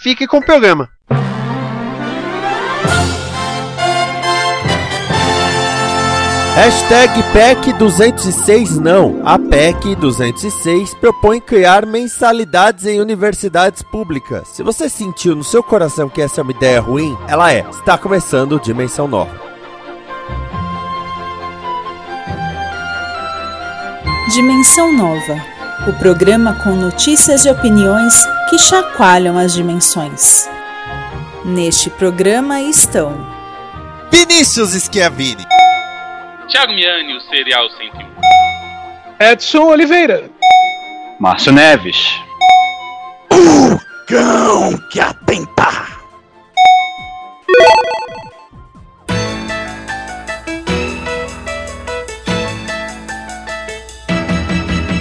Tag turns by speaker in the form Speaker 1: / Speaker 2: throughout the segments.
Speaker 1: fique com o programa.
Speaker 2: Hashtag PEC 206 não. A PEC 206 propõe criar mensalidades em universidades públicas. Se você sentiu no seu coração que essa é uma ideia ruim, ela é. Está começando Dimensão Nova.
Speaker 3: Dimensão Nova o programa com notícias e opiniões que chacoalham as dimensões. Neste programa estão
Speaker 2: Vinícius Schiavini,
Speaker 4: Thiago Miani, o Serial 101.
Speaker 5: Edson Oliveira.
Speaker 6: Márcio Neves.
Speaker 7: O cão que atenta.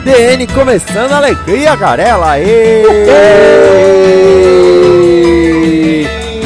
Speaker 2: DN começando a alegria, garela! Aê!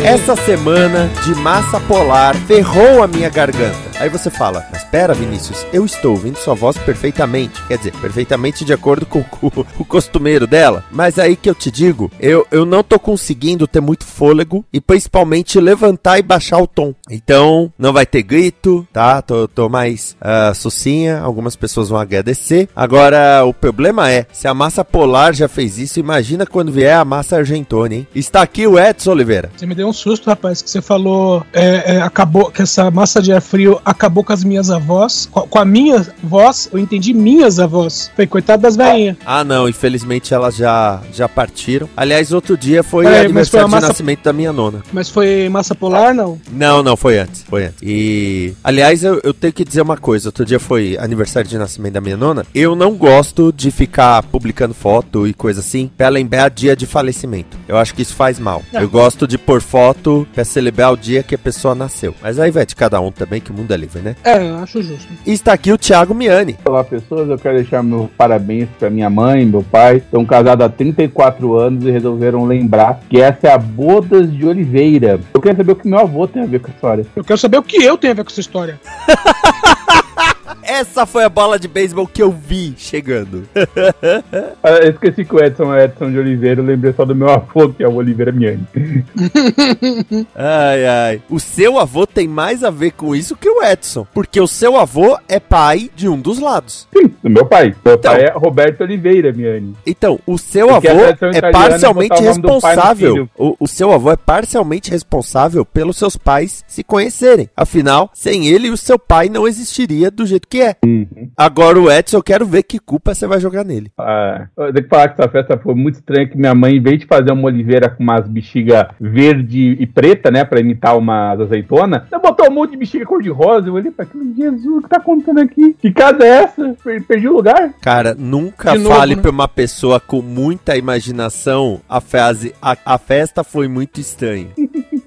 Speaker 2: Essa semana de massa polar ferrou a minha garganta. Aí você fala, mas pera, Vinícius, eu estou ouvindo sua voz perfeitamente. Quer dizer, perfeitamente de acordo com o, o costumeiro dela. Mas aí que eu te digo, eu, eu não tô conseguindo ter muito fôlego e principalmente levantar e baixar o tom. Então, não vai ter grito, tá? Tô, tô mais uh, sucinha, algumas pessoas vão agradecer. Agora, o problema é, se a massa polar já fez isso, imagina quando vier a massa argentona, hein? Está aqui o Edson Oliveira.
Speaker 5: Você me deu um susto, rapaz, que você falou, é, é, acabou, que essa massa de ar frio acabou com as minhas avós. Com, a minha voz, eu entendi minhas avós. Foi coitado das velhinhas.
Speaker 2: Ah, não, infelizmente elas já, já partiram. Aliás, outro dia foi é, aniversário foi massa... de nascimento da minha nona.
Speaker 5: Mas foi massa polar, não?
Speaker 2: Não, não, foi antes. Foi antes. E. Aliás, eu, eu tenho que dizer uma coisa. Outro dia foi aniversário de nascimento da minha nona. Eu não gosto de ficar publicando foto e coisa assim pra lembrar dia de falecimento. Eu acho que isso faz mal. Eu gosto de pôr foto pra celebrar o dia que a pessoa nasceu. Mas aí vai de cada um também, que o mundo é livre, né?
Speaker 5: É, eu acho justo.
Speaker 2: E está aqui o Thiago Miani.
Speaker 8: Olá, pessoas. Eu quero deixar meus parabéns para minha mãe e meu pai. Estão casados há 34 anos e resolveram lembrar que essa é a Bodas de Oliveira. Eu quero saber o que meu avô tem a ver com a história.
Speaker 5: Eu quero saber o que eu tenho a ver com essa história.
Speaker 2: Essa foi a bola de beisebol que eu vi chegando.
Speaker 8: Ah, eu esqueci que o Edson é Edson de Oliveira, eu lembrei só do meu avô, que é o Oliveira Miani.
Speaker 2: ai, ai. O seu avô tem mais a ver com isso que o Edson, porque o seu avô é pai de um dos lados.
Speaker 8: Sim, do meu pai. Meu então, pai é Roberto Oliveira Miani.
Speaker 2: Então, o seu porque avô é parcialmente responsável. O, o seu avô é parcialmente responsável pelos seus pais se conhecerem. Afinal, sem ele, o seu pai não existiria do jeito que é. Uhum. Agora o Edson, eu quero ver que culpa você vai jogar nele.
Speaker 8: Ah, eu tenho que falar que essa festa foi muito estranha, que minha mãe, em vez de fazer uma oliveira com umas bexiga verde e preta, né, pra imitar umas azeitona, ela botou um monte de bexiga cor-de-rosa. Eu olhei pra aquilo, Jesus, o que tá acontecendo aqui? Que casa é essa? Perdi o lugar?
Speaker 2: Cara, nunca de fale novo, né? pra uma pessoa com muita imaginação a frase, a, a festa foi muito estranha.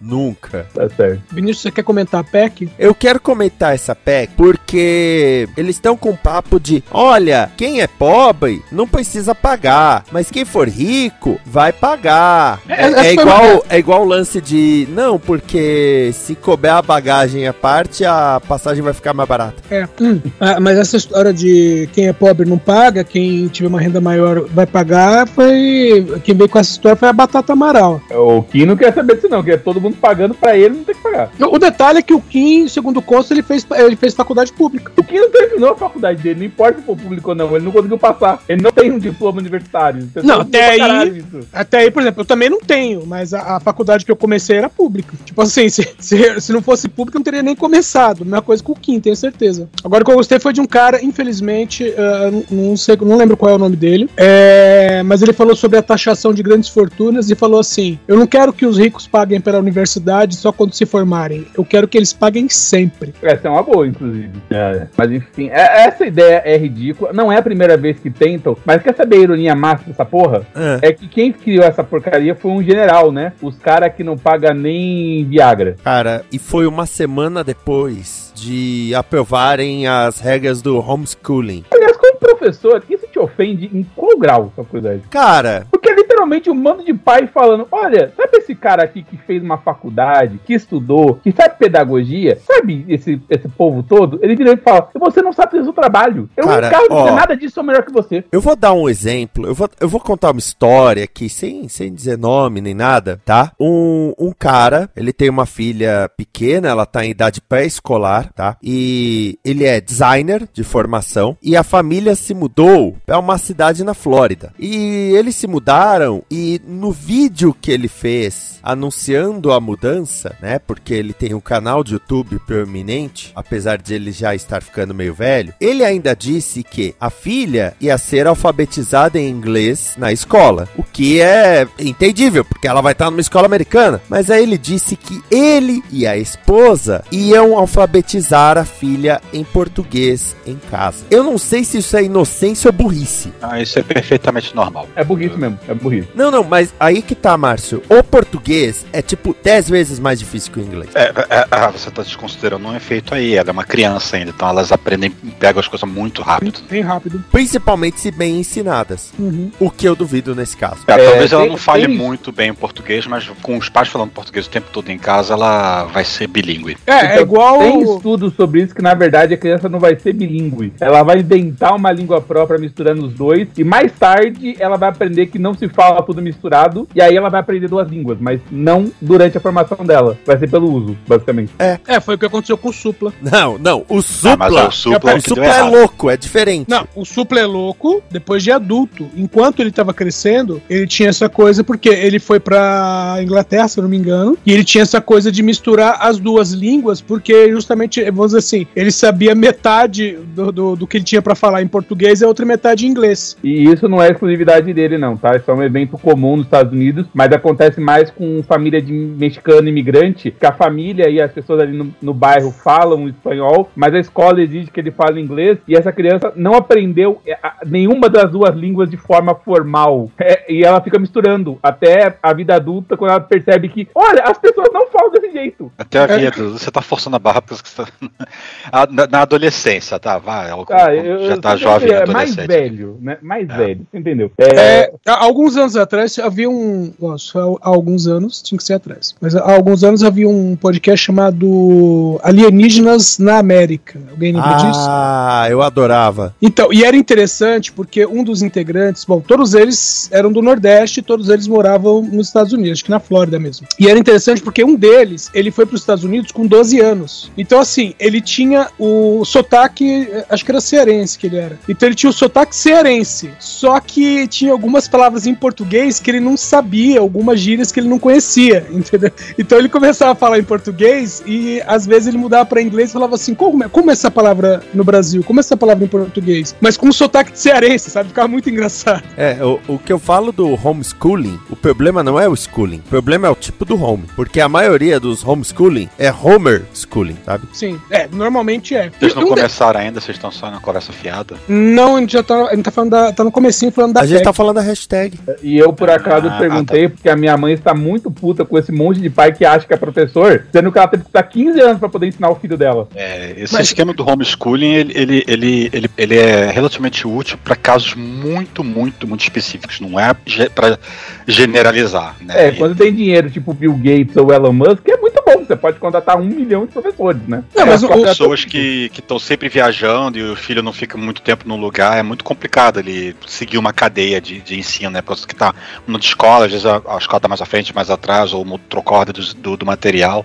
Speaker 2: Nunca.
Speaker 8: Tá certo.
Speaker 5: Vinícius, você quer comentar a PEC?
Speaker 2: Eu quero comentar essa PEC porque eles estão com papo de: olha, quem é pobre não precisa pagar, mas quem for rico vai pagar. É, é, é igual, é igual o lance de: não, porque se couber a bagagem à parte, a passagem vai ficar mais barata.
Speaker 5: É, hum. ah, mas essa história de quem é pobre não paga, quem tiver uma renda maior vai pagar, foi. Quem veio com essa história foi a Batata Amaral.
Speaker 8: O Kim não quer saber disso, não, que é todo mundo pagando pra ele, não tem que pagar.
Speaker 5: O detalhe é que o Kim, segundo o consta, ele fez, ele fez faculdade pública.
Speaker 8: O Kim não terminou a faculdade dele, não importa se for público ou não, ele não conseguiu passar. Ele não tem um diploma universitário.
Speaker 5: Não, até aí, até aí, por exemplo, eu também não tenho, mas a, a, faculdade que eu comecei era pública. Tipo assim, se, se, se não fosse pública, eu não teria nem começado. Mesma coisa com o Kim, tenho certeza. Agora, o que eu gostei foi de um cara, infelizmente, uh, não sei, não lembro qual é o nome dele, é, mas ele falou sobre a taxação de grandes fortunas e falou assim: eu não quero que os ricos paguem pela universidade universidade só quando se formarem. Eu quero que eles paguem sempre.
Speaker 8: Essa é uma boa, inclusive. É, mas enfim, é- essa ideia é ridícula. Não é a primeira vez que tentam, mas quer saber a ironia máxima dessa porra?
Speaker 2: É.
Speaker 8: É que quem criou essa porcaria foi um general, né? Os caras que não pagam nem Viagra.
Speaker 2: Cara, e foi uma semana depois de aprovarem as regras do homeschooling.
Speaker 8: Aliás, como professor, isso te ofende em qual grau, sua curiosidade?
Speaker 2: Cara,
Speaker 8: Porque é literalmente um mando de pai falando: olha, sabe esse cara aqui que fez uma faculdade, que estudou, que sabe pedagogia? Sabe esse, esse povo todo? Ele vira e fala: você não sabe fazer o trabalho. Eu
Speaker 2: Cara,
Speaker 8: não
Speaker 2: ó.
Speaker 8: dizer nada disso, sou melhor que você.
Speaker 2: eu vou dar um exemplo. Eu vou, eu vou contar uma história aqui, sem, sem dizer nome nem nada, tá? Um, um cara, ele tem uma filha pequena, ela tá em idade pré-escolar, tá? E ele é designer de formação. E a família se mudou pra uma cidade na Flórida. E eles se mudaram e no vídeo que ele fez anunciando a mudança, né? Porque ele tem um canal de YouTube proeminente, apesar de ele já estar ficando meio velho, ele ainda disse que a filha ia ser alfabetizada em inglês na escola, o que é entendível, porque ela vai estar numa escola americana. Mas aí ele disse que ele e a esposa iam alfabetizar a filha em português em casa. Eu não sei se isso é inocência ou burrice.
Speaker 6: Ah, isso é perfeitamente normal.
Speaker 8: É burrice mesmo, é burrice.
Speaker 2: Não, não, mas aí que tá, Márcio. O português é tipo 10 vezes mais difícil que o inglês.
Speaker 6: É, é, ah, você tá desconsiderando um efeito aí. Ela é uma criança ainda, então elas aprendem, pegam as coisas muito rápido.
Speaker 5: Bem rápido.
Speaker 2: Principalmente se bem ensinadas.
Speaker 5: Uhum.
Speaker 2: O que eu duvido nesse caso.
Speaker 6: É,
Speaker 8: É,
Speaker 6: talvez ela
Speaker 8: tem-
Speaker 6: não fale muito bem o português, mas com os pais falando português o tempo todo em casa, ela vai ser bilíngue.
Speaker 5: É, é
Speaker 8: Então,
Speaker 5: igual.
Speaker 8: Tem estudos sobre isso que, na verdade, a criança não vai ser bilíngue. Ela vai inventar uma língua própria misturando os dois. E mais tarde ela vai aprender que não se fala tudo misturado. E aí ela vai aprender duas línguas, mas não durante a formação dela. Vai ser pelo uso, basicamente.
Speaker 5: É, foi o que aconteceu com o Supla.
Speaker 2: Não, não. O
Speaker 6: Ah,
Speaker 2: supla.
Speaker 6: mas o supla é
Speaker 2: o supla é louco, é diferente.
Speaker 5: Não, o Supla é louco depois de adulto. Enquanto ele tava crescendo, ele tinha essa coisa, porque ele foi pra Inglaterra, se eu não me engano, e ele tinha essa coisa de misturar as duas línguas, porque justamente, vamos dizer assim, ele sabia metade do, do, do que ele tinha pra falar em português e a outra metade em inglês.
Speaker 8: E isso não é exclusividade dele, não, tá? Isso é um evento comum nos Estados Unidos, mas acontece mais com família de mexicano imigrante, que a família e as pessoas ali no, no bairro falam espanhol, mas a escola exige que ele fale inglês, e essa criança não aprendeu é, nenhuma das duas línguas de forma formal. É, e ela fica misturando até a vida adulta, quando ela percebe que, olha, as pessoas não falam desse jeito.
Speaker 6: Até a vida, você tá forçando a barra porque você tá... Na, na adolescência, tá? Vai,
Speaker 8: Ah, eu,
Speaker 6: já tá
Speaker 8: eu-
Speaker 6: jovem,
Speaker 8: é mais velho, né? Mais
Speaker 6: É.
Speaker 8: velho, entendeu?
Speaker 5: É, há alguns anos atrás havia um. Nossa, há alguns anos, tinha que ser atrás. Mas há alguns anos havia um podcast chamado Alienígenas na América. Alguém lembra disso?
Speaker 2: Ah, eu adorava.
Speaker 5: Então, e era interessante porque um dos integrantes, bom, todos eles eram do Nordeste, todos eles moravam nos Estados Unidos, acho que na Flórida mesmo. E era interessante porque um deles, ele foi para os Estados Unidos com 12 anos. Então, assim, ele tinha o sotaque, eh, acho que era cearense que ele era. Então, ele tinha o sotaque cearense. Só que tinha algumas palavras em português que ele não sabia, algumas gírias que ele não conhecia, entendeu? Então, ele começava a falar em português e às vezes ele mudava para inglês e falava assim: como é, como é essa palavra no Brasil? Como é essa palavra em português? Mas com um sotaque de cearense, sabe? Ficava muito engraçado.
Speaker 2: É, o, o que eu falo do homeschooling, o problema não é o schooling, o problema é o tipo do home. Porque a maioria dos homeschooling é homer schooling, sabe?
Speaker 5: Sim, é, normalmente é.
Speaker 6: Vocês não
Speaker 5: de-
Speaker 6: começaram ainda, vocês estão só na conversa fiada.
Speaker 5: Não, a gente já tá, a gente tá falando da, tá no comecinho falando da
Speaker 2: A gente
Speaker 5: PEC.
Speaker 2: tá falando da hashtag.
Speaker 8: E eu, por acaso,
Speaker 6: Ah,
Speaker 8: perguntei, porque a minha mãe está muito puta com esse monte de pai que acha que é professor, sendo que ela teve que estar 15 anos pra poder ensinar o filho dela.
Speaker 6: É, esse
Speaker 5: Mas-
Speaker 6: esquema do homeschooling, ele, ele, ele, ele, ele é relativamente útil para casos muito, muito, muito específicos. Não é pra generalizar, né?
Speaker 8: É, quando tem dinheiro, tipo Bill Gates ou Elon Musk, é muito. Você pode contratar um milhão de professores, né?
Speaker 5: Não, mas
Speaker 6: É,
Speaker 5: o- o-
Speaker 6: pessoas que estão sempre viajando e o filho não fica muito tempo no lugar, é muito complicado ele seguir uma cadeia de, de ensino, né? Pessoa que está na escola, às vezes a, a escola está mais à frente, mais atrás, ou trocou a ordem do, do, do material.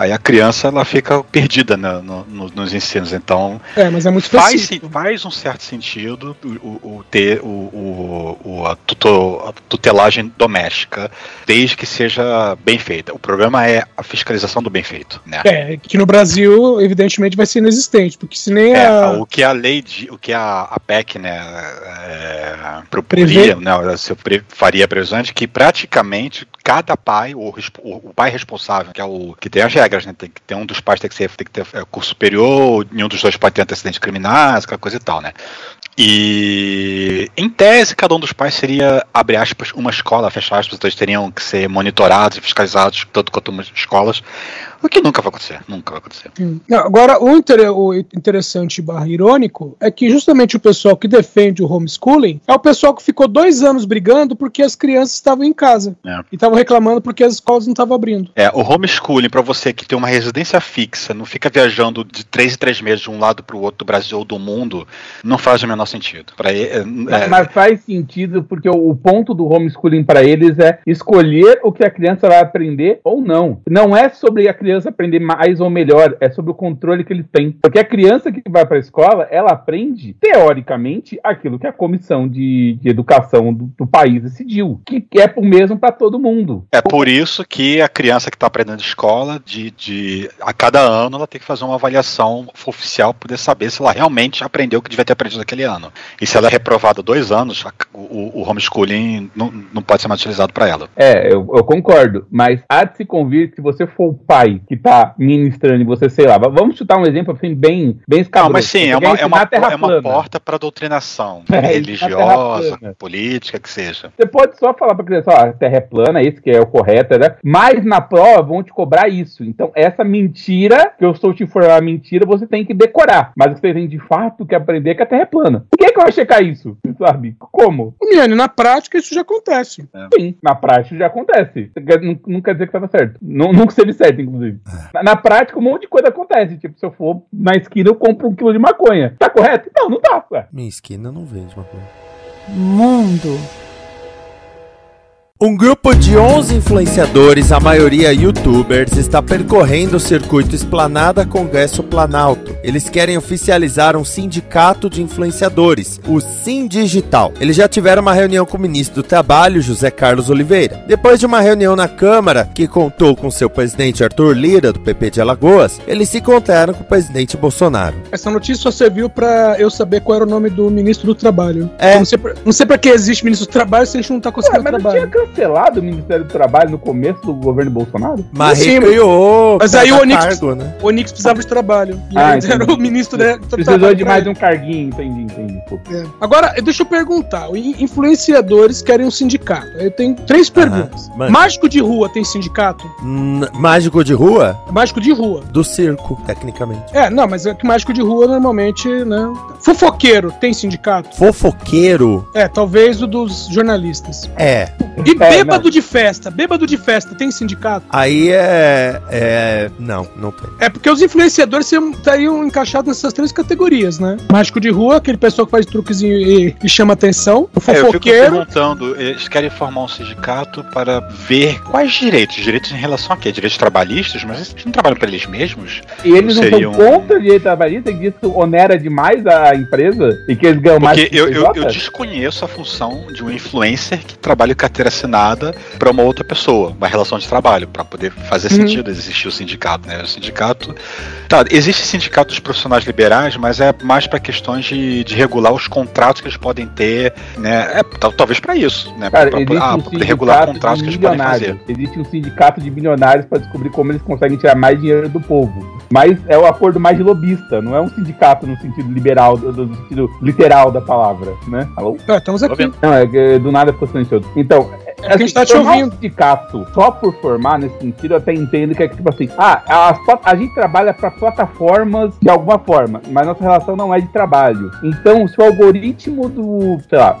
Speaker 6: Aí a criança ela fica perdida né, no- no- nos ensinos. Então
Speaker 5: É, mas é muito
Speaker 6: faz, faz um certo sentido o, o- ter o, o- a, tuto- a tutelagem doméstica, desde que seja bem feita. O problema é a fiscalização do bem feito. Né?
Speaker 5: É, que no Brasil, evidentemente, vai ser inexistente, porque se nem
Speaker 6: É,
Speaker 5: a.
Speaker 6: o que a lei, de, o que a, a PEC, né, é,
Speaker 5: Prevê?
Speaker 6: proporia, né, se pre- faria a previsão de que praticamente cada pai, o, pai responsável, que é o que tem as regras, né, tem que ter um dos pais tem que, ser, tem que ter é, curso superior, nenhum dos dois pode ter antecedentes criminais, aquela coisa e tal, né. E em tese, cada um dos pais seria, abre aspas, uma escola, fecha aspas, então eles teriam que ser monitorados e fiscalizados, tanto quanto umas escolas, o que nunca vai acontecer, nunca vai acontecer.
Speaker 5: Não, agora, o, inter- o interessante barra irônico é que justamente o pessoal que defende o homeschooling é o pessoal que ficou dois anos brigando porque as crianças estavam em casa
Speaker 6: É.
Speaker 5: e estavam reclamando porque as escolas não estavam abrindo.
Speaker 6: É, o homeschooling, pra você que tem uma residência fixa, não fica viajando de três em três meses de um lado pro outro do Brasil ou do mundo, não faz o menor sentido. Pra, é,
Speaker 8: Mas,
Speaker 6: é,
Speaker 8: mas faz sentido porque o, o ponto do homeschooling para eles é escolher o que a criança vai aprender ou não. Não é sobre a criança aprender mais ou melhor, é sobre o controle que eles têm. Porque a criança que vai para a escola, ela aprende, teoricamente, aquilo que a comissão de, de educação do, do país decidiu, que é o mesmo para todo mundo.
Speaker 6: é por isso que a criança que está aprendendo escola, de, de a cada ano, ela tem que fazer uma avaliação oficial para poder saber se ela realmente aprendeu o que devia ter aprendido naquele ano. E se ela é reprovada dois anos, o, o homeschooling não, não pode ser mais utilizado para ela.
Speaker 8: É, eu, eu concordo, mas há de se convir que se você for o pai que tá ministrando e você, sei lá, vamos chutar um exemplo assim, bem, bem
Speaker 6: Não,
Speaker 8: escabroso.
Speaker 6: mas sim, é uma, é uma, é uma porta para doutrinação
Speaker 8: É,
Speaker 6: religiosa, política, que seja.
Speaker 8: Você pode só falar pra criança, ó, a terra é plana, esse que é o correto, né? Mas na prova vão te cobrar isso. Então, essa mentira, que eu estou te informando a mentira, você tem que decorar. Mas você tem de fato que aprender que a terra é plana. Quem é que vai checar isso? Sabe? Como?
Speaker 5: Miane, na prática isso já acontece.
Speaker 8: Sim, na prática já acontece. Não, não quer dizer que estava certo. Não, nunca esteve certo, inclusive. Na, na prática, um monte de coisa acontece. Tipo, se eu for na esquina, eu compro um quilo de maconha. Tá correto? Não, não tá. Ué.
Speaker 2: Minha esquina não vende uma coisa.
Speaker 3: Mundo.
Speaker 2: Um grupo de 11 influenciadores, a maioria youtubers, está percorrendo o circuito Esplanada Congresso Planalto. Eles querem oficializar um sindicato de influenciadores, o Sim Digital. Eles já tiveram uma reunião com o ministro do Trabalho, José Carlos Oliveira. Depois de uma reunião na Câmara, que contou com seu presidente Arthur Lira, do PP de Alagoas, eles se encontraram com o presidente Bolsonaro.
Speaker 5: Essa notícia só serviu pra eu saber qual era o nome do ministro do Trabalho.
Speaker 2: É.
Speaker 5: Eu Não sei, pra, não sei pra que existe ministro do Trabalho se a gente não tá
Speaker 8: Ué,
Speaker 5: conseguindo
Speaker 8: mas não tinha
Speaker 5: trabalho.
Speaker 8: Cancelado o Ministério do Trabalho no começo do governo Bolsonaro?
Speaker 2: Mas
Speaker 5: Sim,
Speaker 2: recriou
Speaker 5: mas aí o Onix-
Speaker 2: cargo, né?
Speaker 5: O Onix precisava de trabalho. E
Speaker 8: Ah,
Speaker 5: aí era o ministro né, do
Speaker 8: Precisou
Speaker 5: Trabalho
Speaker 8: de mais um carguinho, entendi, entendi.
Speaker 5: É. Agora, deixa eu perguntar. Influenciadores querem um sindicato. Eu tenho três perguntas. Mágico de rua tem sindicato?
Speaker 2: Hum, Mágico de rua?
Speaker 5: Mágico de rua.
Speaker 2: Do circo, tecnicamente.
Speaker 5: É, não, mas é que mágico de rua normalmente, né? Fofoqueiro tem sindicato?
Speaker 2: Fofoqueiro?
Speaker 5: É, talvez o dos jornalistas.
Speaker 2: É.
Speaker 5: E
Speaker 8: É,
Speaker 5: bêbado de festa? Bêbado de festa tem sindicato?
Speaker 2: Aí é. É. Não, não tem.
Speaker 5: É porque os influenciadores seriam- estariam encaixados nessas três categorias, né? Mágico de rua, aquele pessoal que faz truquezinho e, e chama atenção. O
Speaker 6: É, eu fico
Speaker 5: fofoqueiro.
Speaker 6: perguntando, eles querem formar um sindicato para ver quais direitos? Direitos em relação a quê? Direitos trabalhistas? Mas eles não trabalham para eles mesmos?
Speaker 8: E eles não
Speaker 6: Seria
Speaker 8: são
Speaker 6: um-
Speaker 8: contra o direito trabalhista, que isso onera demais a empresa e que eles ganham mais
Speaker 6: Porque
Speaker 8: que
Speaker 6: eu, eu, eu desconheço a função de um influencer que trabalha com carteira assinada para uma outra pessoa, uma relação de trabalho, para poder fazer
Speaker 5: Uhum.
Speaker 6: sentido existir o sindicato, né? O sindicato. Tá, existe sindicato dos profissionais liberais, mas é mais para questões de, de regular os contratos que eles podem ter, né? É, tal- talvez para isso, né?
Speaker 8: Cara,
Speaker 6: Pra-
Speaker 8: existe
Speaker 6: ah,
Speaker 8: um
Speaker 6: pra poder regular contratos que eles podem fazer.
Speaker 8: milionários. Existe um sindicato de bilionários para descobrir como eles conseguem tirar mais dinheiro do povo. Mas é o acordo mais de lobista, não é um sindicato no sentido liberal, do sentido literal da palavra, né? Alô?
Speaker 5: Ah, estamos aqui.
Speaker 8: Não, é do nada ficou silencioso. Então,
Speaker 5: É a gente tá te ouvindo.
Speaker 8: Um sindicato só por formar nesse sentido, eu até entendo que é que, tipo assim, ah, plat- a gente trabalha para plataformas de alguma forma, mas nossa relação não é de trabalho. Então, se o algoritmo do, sei lá,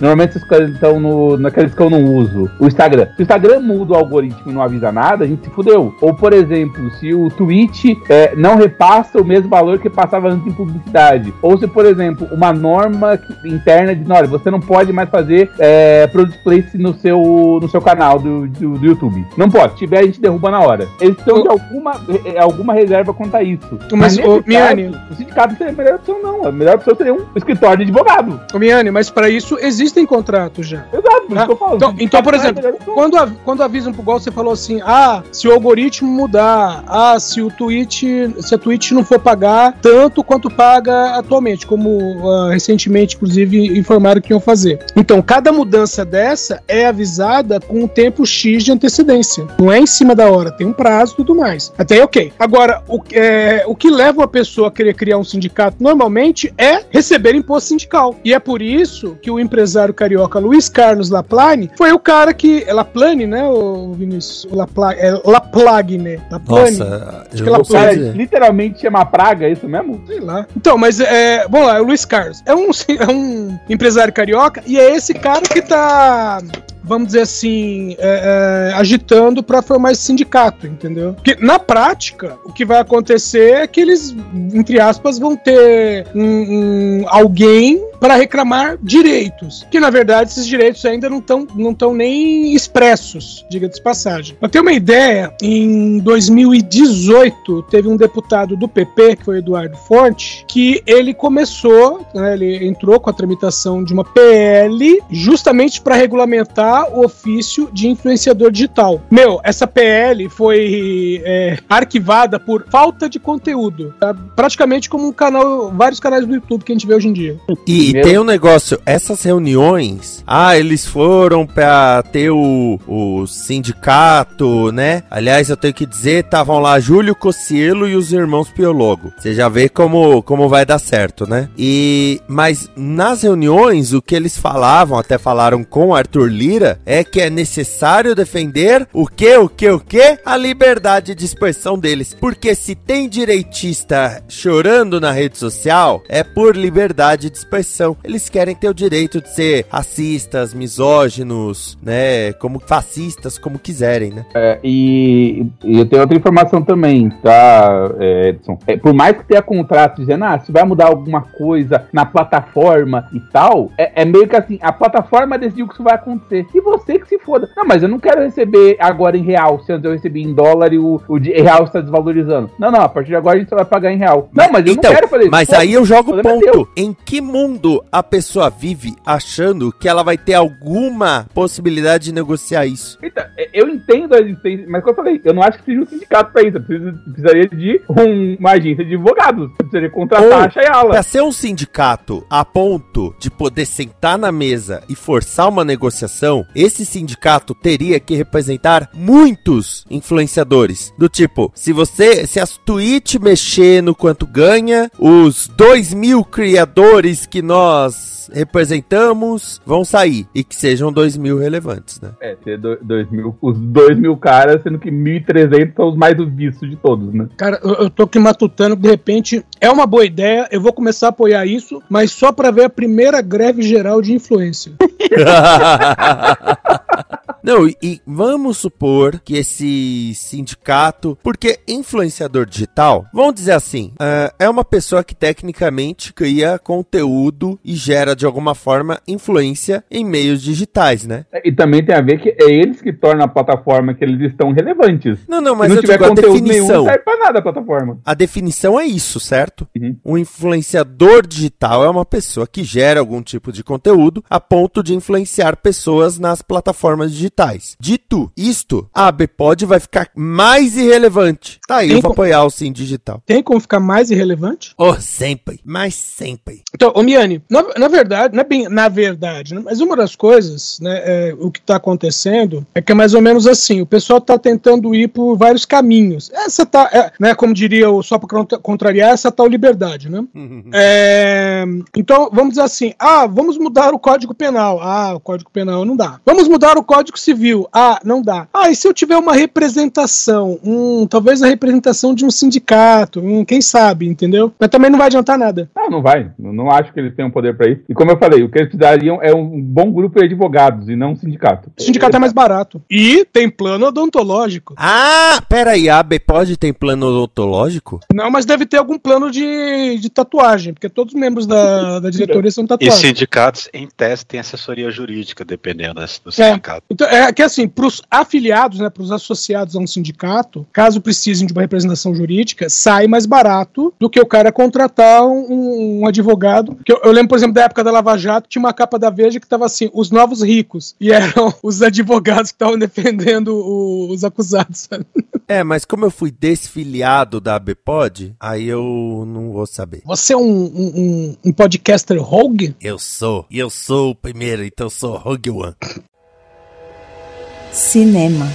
Speaker 8: normalmente essas coisas estão no, naqueles que eu não uso, o Instagram. Se o Instagram muda o algoritmo e não avisa nada, a gente se fudeu. Ou, por exemplo, se o Twitch é, não repassa o mesmo valor que passava antes em publicidade. Ou se, por exemplo, uma norma interna de, olha, você não pode mais fazer é, product place no seu, no seu canal do, do, do YouTube. Não pode. Se tiver, a gente derruba na hora. Eles precisam de alguma, é, alguma reserva quanto a isso.
Speaker 5: Mas,
Speaker 8: nesse
Speaker 5: ô, Miane-
Speaker 8: caso, o sindicato seria a melhor opção, não. A melhor opção seria um escritório de advogado.
Speaker 5: Ô, Miane, mas para isso existem contratos já.
Speaker 8: Exato, por isso
Speaker 5: Ah,
Speaker 8: que eu falo.
Speaker 5: Então, então, por
Speaker 8: é
Speaker 5: exemplo,
Speaker 8: opção.
Speaker 5: quando, quando avisam pro igual você falou assim, ah, se o algoritmo mudar, ah, se o tweet, se a Twitch não for pagar tanto quanto paga atualmente, como ah, recentemente, inclusive, informaram que iam fazer. Então, cada mudança dessa é avisada com um tempo X de antecedência. Não é em cima da hora, tem um prazo e tudo mais. Até aí, ok. Agora, o, é, o que leva uma pessoa a querer criar um sindicato normalmente é receber imposto sindical. E é por isso que o empresário carioca Luiz Carlos Laplane foi o cara que. É Laplane, né, o Vinícius? O Lapla, é Laplagne. Laplane.
Speaker 2: Nossa,
Speaker 5: Acho que
Speaker 2: sei
Speaker 8: Cara, literalmente chama praga, é isso mesmo?
Speaker 5: Sei lá. Então, mas é. Vamos lá, é o Luiz Carlos. É um, é um empresário carioca e é esse cara que tá. Vamos dizer assim, é, é, agitando para formar esse sindicato, entendeu? Porque na prática, o que vai acontecer é que eles, entre aspas, vão ter um, um- alguém para reclamar direitos. Que na verdade esses direitos ainda não estão não tão nem expressos, diga de passagem. Pra ter uma ideia, em 2018 teve um deputado do PP, que foi Eduardo Fonte, que ele começou, né, ele entrou com a tramitação de uma PL justamente para regulamentar o ofício de influenciador digital. Meu, essa PL foi é, arquivada por falta de conteúdo, tá? praticamente como um canal, vários canais do YouTube que a gente vê hoje em dia.
Speaker 2: E
Speaker 8: Primeiro-
Speaker 2: tem um negócio, essas reuniões, ah, eles foram pra ter o, o sindicato, né? Aliás, eu tenho que dizer, estavam lá Júlio Cocielo e os irmãos Piologo. Você já vê como, como vai dar certo, né? E mas nas reuniões o que eles falavam, até falaram com Arthur Lira, é que é necessário defender o que, o que, o que? A liberdade de expressão deles. Porque se tem direitista chorando na rede social, é por liberdade de expressão. Eles querem ter o direito de ser racistas, misóginos, né? Como fascistas, como quiserem, né?
Speaker 8: É, e, e eu tenho outra informação também, tá, é, Edson? É, por mais que tenha contrato dizendo, ah, se vai mudar alguma coisa na plataforma e tal, é, é meio que assim, a plataforma decidiu que isso vai acontecer. E você que se foda. Não, mas eu não quero receber agora em real, se antes eu recebi em dólar e o, o real está desvalorizando. Não, não, a partir de agora a gente só vai pagar em real. Não, mas eu
Speaker 2: então,
Speaker 8: não quero fazer isso.
Speaker 2: mas
Speaker 8: Pô,
Speaker 2: aí eu jogo o
Speaker 8: problema é
Speaker 2: ponto. Em que mundo a pessoa vive achando que ela vai ter alguma possibilidade de negociar isso?
Speaker 8: Então, é, eu entendo a existência, mas como eu falei, eu não acho que seja um sindicato pra isso. Eu precisaria de um- uma agência de advogados. Eu precisaria contratar
Speaker 2: Ou,
Speaker 8: a Chayala.
Speaker 2: Pra ser um sindicato a ponto de poder sentar na mesa e forçar uma negociação, esse sindicato teria que representar muitos influenciadores. Do tipo, se você, se as Twitch mexer no quanto ganha, os 2 mil criadores que nós representamos vão sair. E que sejam 2 mil relevantes, né?
Speaker 8: É, ter do- dois mil, os dois mil caras, sendo que 1.300 são os mais vistos de todos, né?
Speaker 5: Cara, eu, eu tô aqui matutando que de repente é uma boa ideia, eu vou começar a apoiar isso, mas só pra ver a primeira greve geral de influência.
Speaker 2: Não, e, vamos supor que esse sindicato, porque influenciador digital, vamos dizer assim, ah, é uma pessoa que tecnicamente cria conteúdo e gera de alguma forma influência em meios digitais, né?
Speaker 8: E também tem a ver que é eles que tornam a plataforma que eles estão relevantes.
Speaker 2: Não, não, mas
Speaker 8: Se não
Speaker 2: eu
Speaker 8: tiver
Speaker 2: digo a
Speaker 8: conteúdo nenhum,
Speaker 2: definição.
Speaker 8: não serve pra nada a plataforma.
Speaker 2: A definição é isso, certo?
Speaker 8: Uhum.
Speaker 2: Um influenciador digital é uma pessoa que gera algum tipo de conteúdo a ponto de influenciar pessoas nas plataformas digitais. Dito isto, a Bpod vai ficar mais irrelevante. Tá aí, eu
Speaker 5: Tem
Speaker 2: vou
Speaker 5: co-
Speaker 2: apoiar o Sim Digital.
Speaker 5: Tem como ficar mais irrelevante?
Speaker 2: Oh, sempre, mas sempre.
Speaker 5: Então, ô Miane, na, na verdade, não é bem na verdade, né, mas uma das coisas, né, é, o que está acontecendo é que é mais ou menos assim, o pessoal está tentando ir por vários caminhos. Essa tá, é, né, como diria o só para contrariar, essa tal liberdade, né? É, então, vamos dizer assim, ah, vamos mudar o Código Penal. Ah, o Código Penal não dá. Vamos mudar o Código civil. Ah, não dá. Ah, e se eu tiver uma representação? Hum, talvez a representação de um sindicato. Hum, quem sabe, entendeu? Mas também não vai adiantar nada.
Speaker 8: Não, não vai. Não, não acho que eles tenham poder pra isso. E como eu falei, o que eles precisariam é um bom grupo de advogados e não um sindicato.
Speaker 5: O sindicato é mais barato. E tem plano odontológico.
Speaker 2: Ah, peraí, a pode tem plano odontológico?
Speaker 5: Não, mas deve ter algum plano de, de tatuagem, porque todos os membros da, da diretoria são
Speaker 6: E
Speaker 5: tatuados.
Speaker 6: sindicatos, em tese, têm assessoria jurídica, dependendo das- do
Speaker 5: É.
Speaker 6: sindicato.
Speaker 5: Então, é que assim, para os afiliados, né, para os associados a um sindicato, caso precisem de uma representação jurídica, sai mais barato do que o cara contratar um, um advogado. Que eu, eu lembro, por exemplo, da época da Lava Jato, tinha uma capa da Veja que tava assim, os novos ricos, e eram os advogados que estavam defendendo o- os acusados. sabe?
Speaker 2: É, mas como eu fui desfiliado da ABPOD, aí eu não vou saber.
Speaker 5: Você é um, um, um- um podcaster rogue?
Speaker 2: Eu sou. E eu sou o primeiro, então eu sou Rogue One.
Speaker 3: Cinema.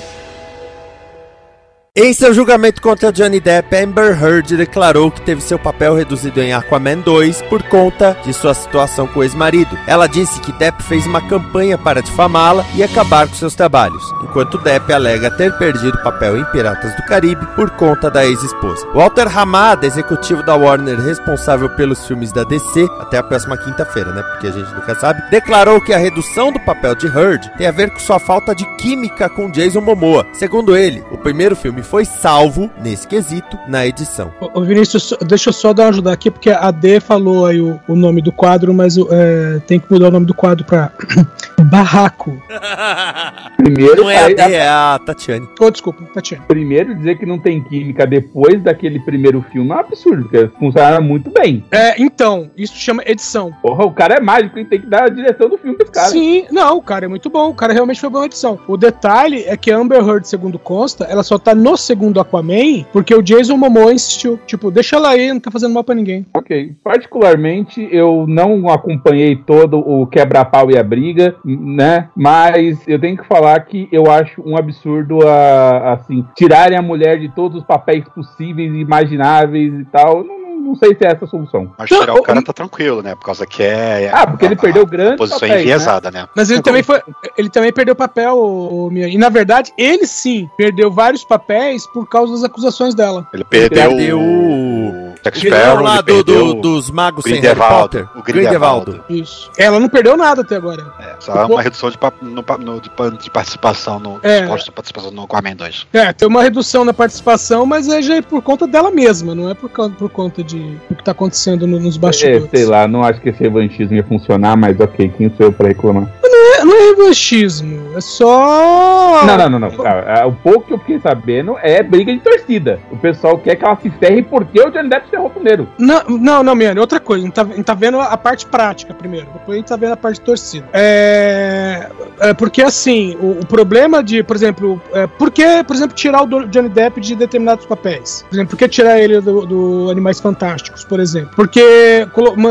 Speaker 2: Em seu julgamento contra Johnny Depp, Amber Heard declarou que teve seu papel reduzido em Aquaman 2 por conta de sua situação com o ex-marido. Ela disse que Depp fez uma campanha para difamá-la e acabar com seus trabalhos, enquanto Depp alega ter perdido o papel em Piratas do Caribe por conta da ex-esposa. Walter Hamada, executivo da Warner responsável pelos filmes da DC, até a próxima quinta-feira, né? Porque a gente nunca sabe, declarou que a redução do papel de Heard tem a ver com sua falta de química com Jason Momoa. Segundo ele, o primeiro filme foi salvo, nesse quesito, na edição.
Speaker 5: Ô, ô, Vinícius, deixa eu só dar uma ajudar aqui, porque a D falou aí o, o nome do quadro, mas é, tem que mudar o nome do quadro pra Barraco.
Speaker 8: Primeiro,
Speaker 2: Não é a D, é a Tatiane.
Speaker 5: Oh, desculpa, Tatiana.
Speaker 8: primeiro dizer que não tem química depois daquele primeiro filme é um absurdo, porque funcionaram muito bem.
Speaker 5: É, então, isso chama edição.
Speaker 8: Porra, o cara é mágico e tem que dar a direção do filme pros caras.
Speaker 5: Sim, não, o cara é muito bom. O cara realmente foi boa edição. O detalhe é que a Amber Heard, segundo consta, ela só tá no segundo Aquaman porque o Jason Momoa insistiu. Tipo, deixa ela aí, não tá fazendo mal pra ninguém.
Speaker 8: Ok. Particularmente, eu não acompanhei todo o quebra-pau e a briga, né? Mas eu tenho que falar que eu acho um absurdo, a, assim, tirarem a mulher de todos os papéis possíveis e imagináveis e tal. Não, não sei se é essa a solução.
Speaker 6: Mas tirar o cara tá tranquilo, né? Por causa que é.
Speaker 8: Ah, porque ele
Speaker 6: a-
Speaker 8: perdeu
Speaker 6: a
Speaker 8: grandes
Speaker 6: Posição
Speaker 8: papéis, né?
Speaker 6: enviesada, né?
Speaker 5: Mas ele também foi. Ele também perdeu papel, o, o Mia. E na verdade, ele sim perdeu vários papéis por causa das acusações dela.
Speaker 6: Ele perdeu,
Speaker 2: perdeu
Speaker 6: o Jack
Speaker 2: O vilão
Speaker 6: Sparrow,
Speaker 2: lá
Speaker 6: ele
Speaker 2: do,
Speaker 6: perdeu
Speaker 2: do- dos magos sem Harry
Speaker 6: Grindelwald,
Speaker 2: Potter.
Speaker 6: o Grindelwald.
Speaker 5: Isso. Ela não perdeu nada até agora.
Speaker 6: É, só uma redução de, no no- de, pa- de participação no.
Speaker 5: É.
Speaker 6: de participação no Aquaman 2.
Speaker 5: É, tem uma redução na participação, mas é já é por conta dela mesma, não é por, por conta de o que tá acontecendo no- nos
Speaker 8: É,
Speaker 5: bastidores.
Speaker 8: sei lá, não acho que esse revanchismo ia funcionar, mas ok, quem sou eu pra reclamar?
Speaker 5: É, não é revanchismo, é só.
Speaker 8: Não, não, não, não. Ah, ah, O pouco que eu fiquei sabendo é briga de torcida. O pessoal quer que ela se ferre porque o Johnny Depp se ferrou primeiro.
Speaker 5: Não, não, não, Miane, outra coisa. A gente, tá, a gente tá vendo a parte prática primeiro, depois a gente tá vendo a parte de torcida. É, é porque assim, o, o problema de, por exemplo, é, por que, por exemplo, tirar o Johnny Depp de determinados papéis? Por exemplo, por que tirar ele do, do Animais Fantásticos, por exemplo? Porque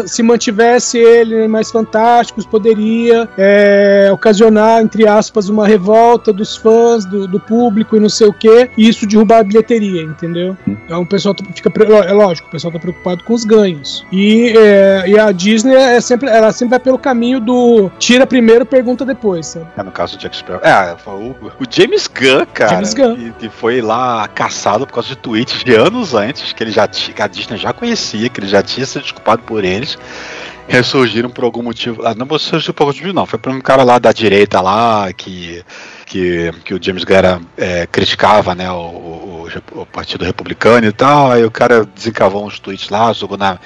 Speaker 5: se mantivesse ele em Animais Fantásticos, poderia é, ocasionar, entre aspas, uma revolta dos fãs, do, do público e não sei o que, e isso derrubar a bilheteria, entendeu? Então o pessoal tá- fica. É lógico, o pessoal tá preocupado com os ganhos. E, é, e a Disney é sempre, ela sempre vai pelo caminho do tira primeiro, pergunta depois, sabe?
Speaker 6: É, no caso do Jack Sparrow. É, o, o James Gunn, cara.
Speaker 5: James Gunn.
Speaker 6: Que, que foi lá caçado por causa de tweets de anos antes, que ele já que a Disney já conhecia, que ele já tinha sido desculpado por eles. Ressurgiram por algum motivo. Ah, não ressurgiu por algum motivo, não. Foi por um cara lá da direita lá que. Que, que o James Gunn era, é, criticava né, o, o, o Partido Republicano e tal, aí o cara desencavou uns tweets lá, jogou na,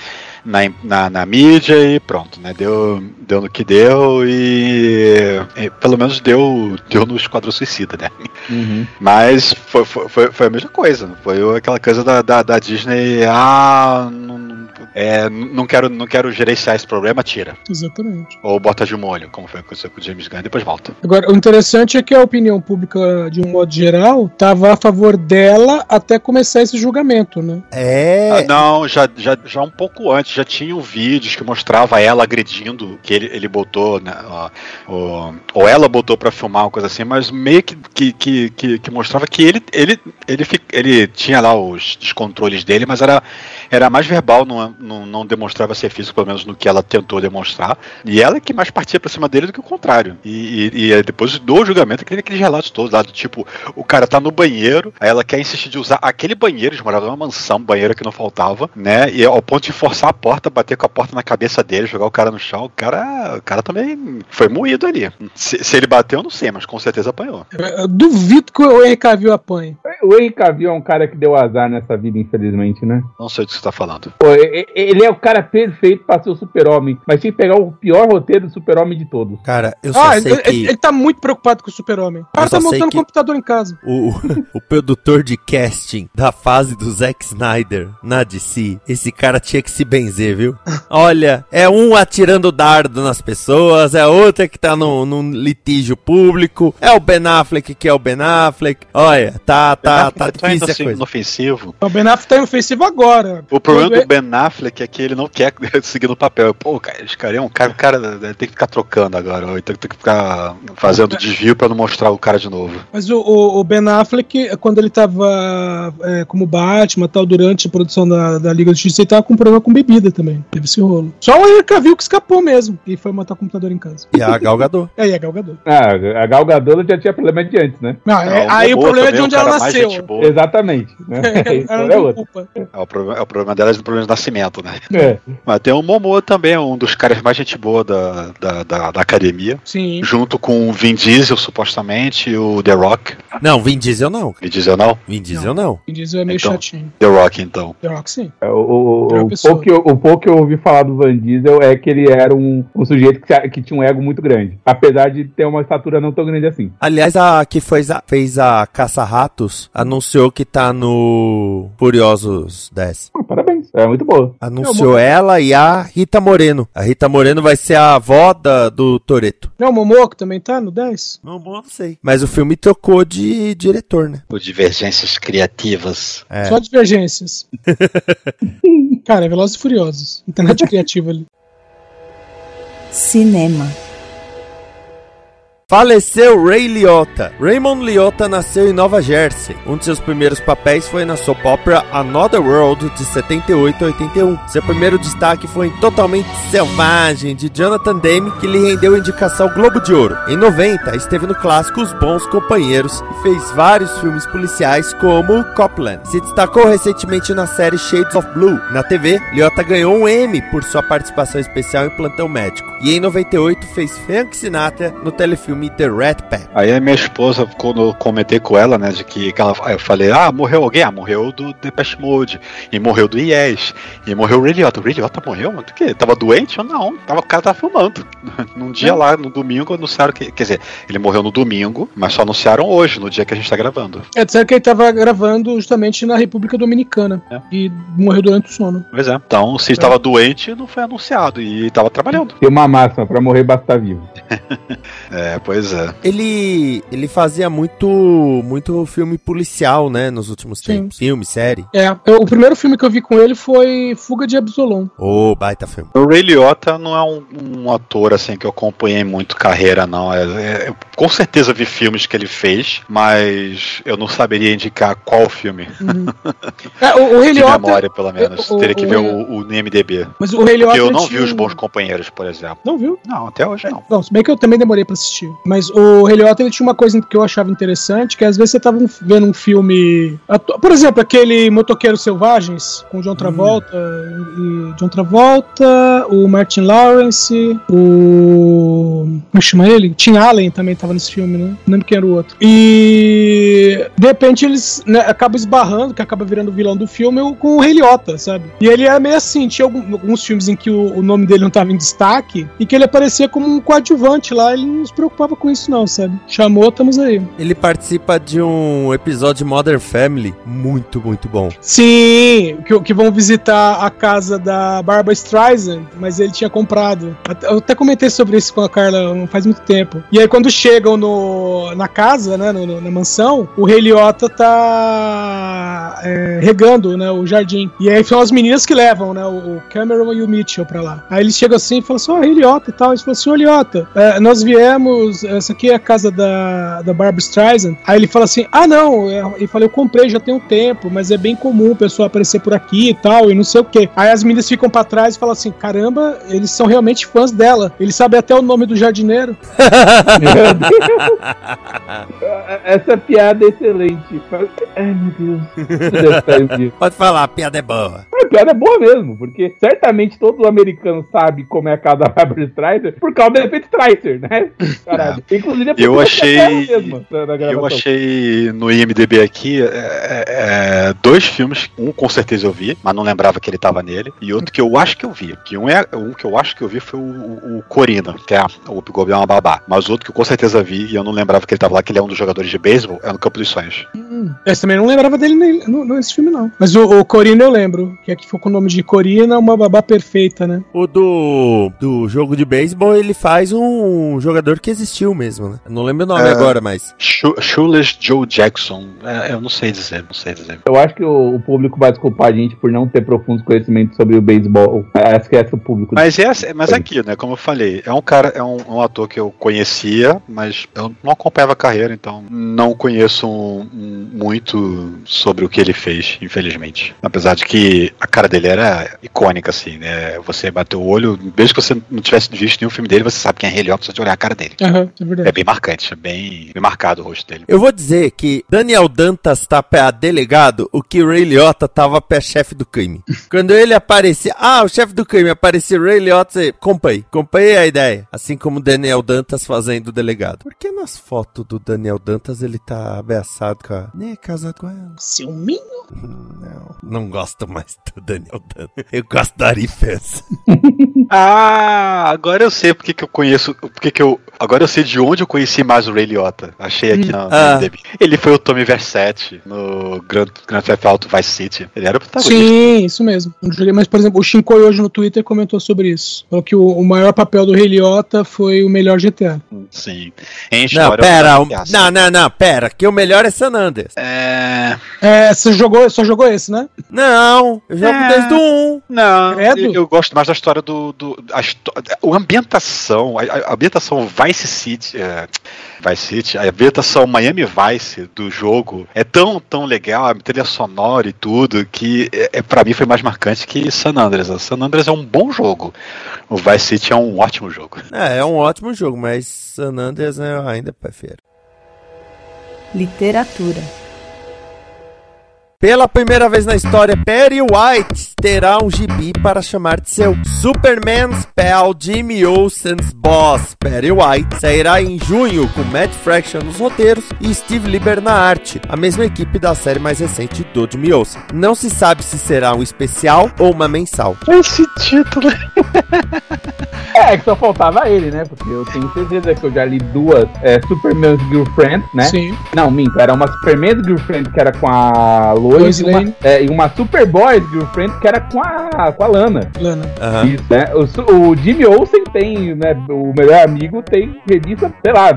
Speaker 6: na, na, na mídia e pronto, né? Deu, deu no que deu e, e pelo menos deu, deu no Esquadrão Suicida, né? Mas foi, foi, foi, a mesma coisa. Foi aquela coisa da, da, da Disney, ah, não- é, não, quero, não quero gerenciar esse problema, tira.
Speaker 5: Exatamente.
Speaker 6: Ou bota de molho, como foi aconteceu com o James Gunn, e depois volta.
Speaker 5: Agora, o interessante é que a opinião pública, de um modo geral, estava a favor dela até começar esse julgamento, né?
Speaker 2: É.
Speaker 6: Ah, não, já, já, já um pouco antes, já tinham vídeos que mostrava ela agredindo, que ele, ele botou, né, ó, ó, ou ela botou pra filmar uma coisa assim, mas meio que, que, que, que, que mostrava que ele, ele, ele, fi- ele tinha lá os descontroles dele, mas era, era mais verbal, não, não, não demonstrava ser físico, pelo menos no que ela tentou demonstrar. E ela é que mais partia pra cima dele do que o contrário. E, e, e depois do julgamento, aquele, aqueles relatos todos lá do tipo, o cara tá no banheiro, aí ela quer insistir de usar aquele banheiro, eles moravam numa mansão, banheiro que não faltava, né? E ao ponto de forçar a porta, bater com a porta na cabeça dele, jogar o cara no chão, o cara, o cara também foi moído ali. Se, se ele bateu, eu não sei, mas com certeza apanhou.
Speaker 5: Eu duvido que o Henry Cavill apanhe.
Speaker 8: O Henry Cavill é um cara que deu azar nessa vida, infelizmente, né?
Speaker 6: Não sei do que você tá falando.
Speaker 8: Pô, ele é o cara perfeito pra ser o super-homem, mas tinha que pegar o pior roteiro do super-homem de todos.
Speaker 2: Cara, eu só
Speaker 5: Ah,
Speaker 2: sei
Speaker 5: ele,
Speaker 2: que
Speaker 5: ele- ele tá muito preocupado com o super-homem. O cara tá montando
Speaker 2: que-
Speaker 5: computador em casa.
Speaker 2: o, o produtor de casting da fase do Zack Snyder na DC, esse cara tinha que se benzer, viu? Olha, é um atirando dardo nas pessoas, é outra que tá num, num litígio público, é o Ben Affleck que é o Ben Affleck. Olha, tá, tá, tá
Speaker 6: Tá indo
Speaker 2: difícil a
Speaker 6: assim,
Speaker 2: coisa.
Speaker 6: inofensivo.
Speaker 5: O Ben Affleck tá ofensivo agora.
Speaker 6: O problema do Ben Affleck é que ele não quer seguir no papel. Pô, cara, esse cara é um cara, o cara tem que ficar trocando agora, ou então tem que ficar fazendo desvio pra não mostrar o cara de novo.
Speaker 5: Mas o, o- o Ben Affleck, quando ele tava é, como Batman tal, durante a produção da, da Liga da Justiça, ele tava com problema com bebida também. Teve esse rolo. Só o Henry Cavill que escapou mesmo. E foi montar o computador em casa.
Speaker 2: E a Gal Gadot.
Speaker 5: É, e a Gal Gadot.
Speaker 8: Ah, a Gal Gadot já tinha problema de antes, né?
Speaker 5: Não, é-
Speaker 6: É,
Speaker 5: aí o problema é de
Speaker 6: também,
Speaker 5: onde ela nasceu.
Speaker 6: Gente boa.
Speaker 8: Exatamente. Né?
Speaker 5: Ela
Speaker 8: é
Speaker 5: não culpa.
Speaker 6: É o, problema, é o problema dela é o problema de nascimento, né?
Speaker 8: É.
Speaker 6: Mas tem o Momoa também, um dos caras mais gente boa da, da, da, da academia.
Speaker 5: Sim.
Speaker 6: Junto com o Vin Diesel, supostamente, e o The Rock.
Speaker 2: Não, Vin Diesel não.
Speaker 6: Vin Diesel não?
Speaker 2: Vin Diesel não.
Speaker 5: Vin Diesel é meio
Speaker 6: Então.
Speaker 5: chatinho.
Speaker 6: The Rock, então.
Speaker 5: The Rock, sim.
Speaker 8: É, O, o,
Speaker 5: É
Speaker 8: o, pouco que eu, o pouco que eu ouvi falar do Van Diesel é que ele era um, um sujeito que, que tinha um ego muito grande. Apesar de ter uma estatura não tão grande assim.
Speaker 2: Aliás, a que fez a, fez a Caça-Ratos anunciou que tá no Furiosos 10.
Speaker 8: Ah, parabéns. É muito boa.
Speaker 2: Anunciou ela e a Rita Moreno. A Rita Moreno vai ser a avó da, do Toreto.
Speaker 5: Não, o Momoco também tá no 10?
Speaker 2: Não, bom, não sei. Mas o filme trocou de diretor, né?
Speaker 6: Por divergências criativas.
Speaker 2: É.
Speaker 5: Só divergências. Cara, é Velozes e Furiosos. Internet criativa ali.
Speaker 3: Cinema.
Speaker 2: Faleceu Ray Liotta. Raymond Liotta nasceu em Nova Jersey. Um de seus primeiros papéis foi na soap opera Another World de 78 a 81. Seu primeiro destaque foi em Totalmente Selvagem de Jonathan Demme, que lhe rendeu a indicação Globo de Ouro. Em 90, esteve no clássico Os Bons Companheiros e fez vários filmes policiais como Copland. Se destacou recentemente na série Shades of Blue. Na TV, Liotta ganhou um Emmy por sua participação especial em Plantão Médico. E em 98 fez Frank Sinatra no telefilme The Rat Pack.
Speaker 6: Aí a minha esposa, quando eu comentei com ela, né, de que, que ela, eu falei, ah, morreu alguém? Ah, morreu do Depeche Mode, e morreu do Yes, e morreu o Ray Liotta. O Ray Liotta morreu? Mas o quê? Tava doente? Eu não, tava, o cara tava filmando. Num dia lá, no domingo, anunciaram que, quer dizer, ele morreu no domingo, mas só anunciaram hoje, no dia que a gente tá gravando.
Speaker 5: É, disseram que ele tava gravando justamente na República Dominicana.
Speaker 6: É.
Speaker 5: E morreu durante o sono.
Speaker 6: Pois é. Então, se estava doente, não foi anunciado, e tava trabalhando.
Speaker 8: Tem uma máxima, pra morrer basta estar vivo.
Speaker 6: É, pois é.
Speaker 2: Ele, ele fazia muito, muito filme policial, né, nos últimos
Speaker 5: Sim.
Speaker 2: tempos. Filme, série.
Speaker 5: É, eu- o primeiro filme que eu vi com ele foi Fuga de Absolom.
Speaker 2: Ô, baita filme.
Speaker 6: O Ray Liotta não é um, um ator assim que eu acompanhei muito carreira, não. É, é- eu com certeza vi filmes que ele fez, mas eu não saberia indicar qual filme.
Speaker 5: Uhum. É, o, o
Speaker 6: De
Speaker 5: Liotta-
Speaker 6: memória, pelo menos.
Speaker 5: o-
Speaker 6: Teria que
Speaker 5: o-
Speaker 6: ver o, o NMDB.
Speaker 5: Mas o Rei Liotta.
Speaker 6: Porque eu não vi
Speaker 5: tinha
Speaker 6: os
Speaker 5: um-
Speaker 6: bons companheiros, por exemplo.
Speaker 5: Não viu?
Speaker 6: Não, até hoje não.
Speaker 5: Não, se bem que eu também demorei pra assistir. Mas o Rei Liotta, ele tinha uma coisa que eu achava interessante, que às vezes você tava vendo um filme... Por exemplo, aquele Motoqueiros Selvagens, com John Travolta, e John Travolta, o Martin Lawrence, o... Como chama ele? Tim Allen também tava nesse filme, né? Não lembro quem era o outro. E... De repente eles né, acabam esbarrando, que acaba virando o vilão do filme, com o Rei Liotta, sabe? E ele era meio assim, tinha alguns filmes em que o, o nome dele não tava em destaque, e que ele aparecia como um coadjuvante lá, ele não se preocupava com isso não, sabe? Chamou, estamos aí.
Speaker 2: Ele participa de um episódio de Modern Family muito, muito bom.
Speaker 5: Sim, que, que vão visitar a casa da Barbara Streisand, mas ele tinha comprado. Eu até comentei sobre isso com a Carla não faz muito tempo. E aí quando chegam no, na casa, né, no- na mansão, o Rei Liotta tá é, regando, né, o jardim. E aí são as meninas que levam, né, o, Cameron e o Mitchell pra lá. Aí eles chegam assim e falam assim, ó, oh, Eliota e tal. Eles falam assim, ô Eliota, é, nós viemos, essa aqui é a casa da, da Barbara Streisand. Aí ele fala assim, ah não, é, ele fala, eu comprei já tem um tempo, mas é bem comum o pessoal aparecer por aqui e tal, e não sei o que. Aí as meninas ficam pra trás e falam assim, caramba, eles são realmente fãs dela. Eles sabem até o nome do jardineiro.
Speaker 8: Meu Deus. Essa piada é excelente. Ai, meu Deus.
Speaker 2: Pode falar, a piada é boa.
Speaker 8: A piada é boa mesmo, porque certamente todo americano sabe como é a casa da Barbara Streisand por causa do efeito Streisand, né? Caralho. Inclusive, é
Speaker 6: eu achei, eu achei no IMDB aqui é, é, é, dois filmes, um com certeza eu vi, mas não lembrava que ele tava nele, e outro que eu acho que eu vi. Que um, é, um que eu acho que eu vi foi o, o, o Corina, que é o Goldberg é uma babá. Mas outro que eu com certeza vi, e eu não lembrava que ele tava lá, que ele é um dos jogadores de beisebol, é no Campo dos Sonhos.
Speaker 5: Hum, esse também não lembrava dele nesse filme, não. Mas o, o Corina eu lembro, que aqui foi com o nome de Corina, uma babá perfeita, né?
Speaker 2: O do, do jogo de beisebol, ele faz um jogador que existiu mesmo, né? Não lembro o nome é, agora, mas.
Speaker 6: Shoeless Joe Jackson. É, eu não sei dizer, não sei dizer.
Speaker 8: Eu acho que o, o, público vai desculpar a gente por não ter profundos conhecimentos sobre o beisebol. Acho que é esse o público.
Speaker 6: Mas, é, mas aqui, né? Como eu falei, é um cara, é um, um ator que eu conhecia, mas eu não acompanhava a carreira, então não conheço um, um, muito sobre o que ele fez, infelizmente. Apesar de que a cara dele era icônica, assim, né? Você bateu o olho, mesmo que você não tivesse visto nenhum filme dele, você sabe quem é Ray Liotta só de olhar a cara dele.
Speaker 5: Uhum, é,
Speaker 6: é, bem marcante, é bem, bem marcado o rosto dele.
Speaker 2: Eu vou dizer que Daniel Dantas tá pé delegado, o que Ray Liotta tava pé chefe do crime. Quando ele aparecia, ah, o chefe do crime aparecia Ray Liotta, você, comprei, comprei a ideia. Assim como Daniel Dantas fazendo o delegado. Por que nas fotos do Daniel Dantas ele tá abraçado com a... Nem é casado com ela.
Speaker 5: Ciúminho?
Speaker 2: Não, não gosto mais do Daniel Dantas. Eu gosto da Arifes.
Speaker 6: ah, agora eu sei porque que eu conheço, porque que eu Agora eu sei de onde eu conheci mais o Ray Liotta. Achei aqui hum. na ah. Ele foi o Tommy Versetti no Grand, Grand Theft Auto Vice City. Ele era o protagonista.
Speaker 5: Sim, isso mesmo. Mas, por exemplo, o Shinkoi hoje no Twitter comentou sobre isso. Falou que o, o maior papel do Ray Liotta foi o melhor GTA.
Speaker 6: Sim.
Speaker 2: Em história, não, pera. Um, não, não, não, pera. Que o melhor é San Andreas.
Speaker 6: É...
Speaker 5: É, você jogou, só jogou esse, né?
Speaker 2: Não, eu jogo é... desde o 1.
Speaker 6: Não, eu, eu, gosto mais da história do... do a, a ambientação, a, a ambientação Vice City, é, Vice City, a ambientação Miami Vice do jogo é tão, tão legal, a trilha sonora e tudo, que é, é para mim foi mais marcante que San Andreas. San Andreas é um bom jogo. O Vice City é um ótimo jogo.
Speaker 2: É, é um ótimo jogo, mas San Andreas eu ainda prefiro.
Speaker 3: Literatura.
Speaker 2: Pela primeira vez na história, Perry White terá um gibi para chamar de seu Superman Spell Jimmy Olsen's Boss. Perry White sairá em junho com Matt Fraction nos roteiros e Steve Lieber na arte, a mesma equipe da série mais recente do Jimmy Olsen. Não se sabe se será um especial ou uma mensal.
Speaker 5: Esse título.
Speaker 8: é, que só faltava ele, né? Porque eu tenho certeza que eu já li duas é, Superman's Girlfriend, né?
Speaker 5: Sim.
Speaker 8: Não, minto, era uma Superman's Girlfriend que era com a Lo Lois e uma, é, e uma Superboy Girlfriend que era com a, com a Lana.
Speaker 5: Lana.
Speaker 8: Uhum. Isso, né? O, o Jimmy Olsen tem, né? O melhor amigo tem revista, sei lá,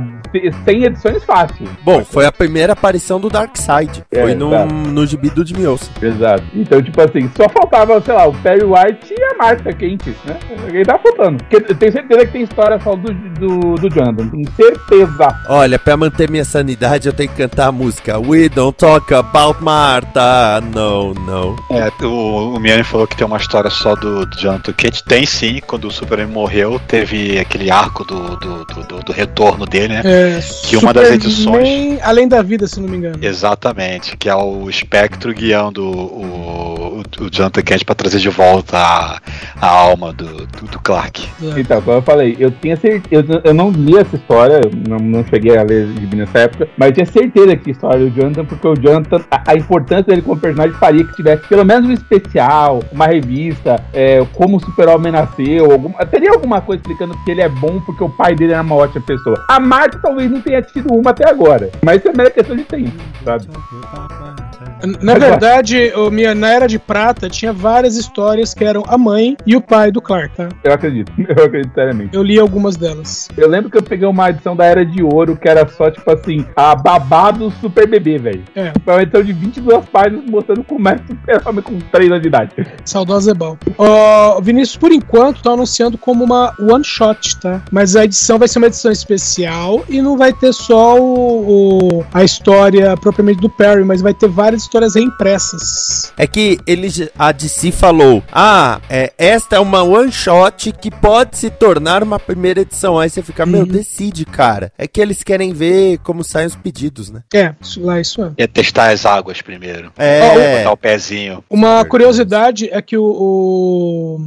Speaker 8: 100 edições fácil.
Speaker 2: Bom, foi a primeira aparição do Darkseid. É, foi no, no gibi do Jimmy Olsen.
Speaker 8: Exato. Então, tipo assim, só faltava, sei lá, o Perry White e a Marta quente, né? Ele tá faltando. Porque eu tenho certeza que tem história só do, do, do Jonathan. Tenho certeza.
Speaker 2: Olha, pra manter minha sanidade, eu tenho que cantar a música We Don't Talk About Marta. No, no.
Speaker 6: É, o, o Miane falou que tem uma história só do, do Jonathan Kent. Tem sim, quando o Superman morreu, teve aquele arco do, do, do, do retorno dele, né? É.
Speaker 5: É, que uma das edições. Além da vida, se não me engano.
Speaker 6: Exatamente, que é o espectro guiando o, o, o Jonathan Kent para trazer de volta a, a alma do, do, do Clark.
Speaker 8: É. Então, como eu falei, eu tinha certeza. Eu, eu não li essa história, não, não cheguei a ler de nessa época, mas eu tinha certeza que a história do Jonathan, porque o Jonathan, a, a, importância dele como personagem faria que tivesse pelo menos um especial, uma revista, é, como o Super-Homem nasceu, alguma, teria alguma coisa explicando que ele é bom porque o pai dele era uma ótima pessoa. A Marta talvez não tenha tido uma até agora. Mas isso é mera questão de tempo, sabe?
Speaker 5: Na verdade, minha, na Era de Prata tinha várias histórias que eram a mãe e o pai do Clark, tá?
Speaker 8: Eu acredito, eu acredito seriamente.
Speaker 5: Eu li algumas delas.
Speaker 8: Eu lembro que eu peguei uma edição da Era de Ouro que era só, tipo assim, a babá do Super Bebê, velho.
Speaker 5: É.
Speaker 8: Foi uma edição de 22 páginas mostrando como é super-homem com 3 anos de idade.
Speaker 5: Saudosa Ebal. Ó, Vinícius, por enquanto, tá anunciando como uma one shot, tá? Mas a edição vai ser uma edição especial e não vai ter só o, o- a história propriamente do Perry, mas vai ter várias histórias reimpressas.
Speaker 2: É que eles, a DC falou: Ah, é, esta é uma one shot que pode se tornar uma primeira edição. Aí você fica, meu,
Speaker 5: Uhum.
Speaker 2: decide, cara. É que eles querem ver como saem os pedidos, né?
Speaker 5: É, isso lá, isso é.
Speaker 6: Ia testar as águas primeiro.
Speaker 2: É.
Speaker 6: Botar o pezinho.
Speaker 5: Uma curiosidade é que o, o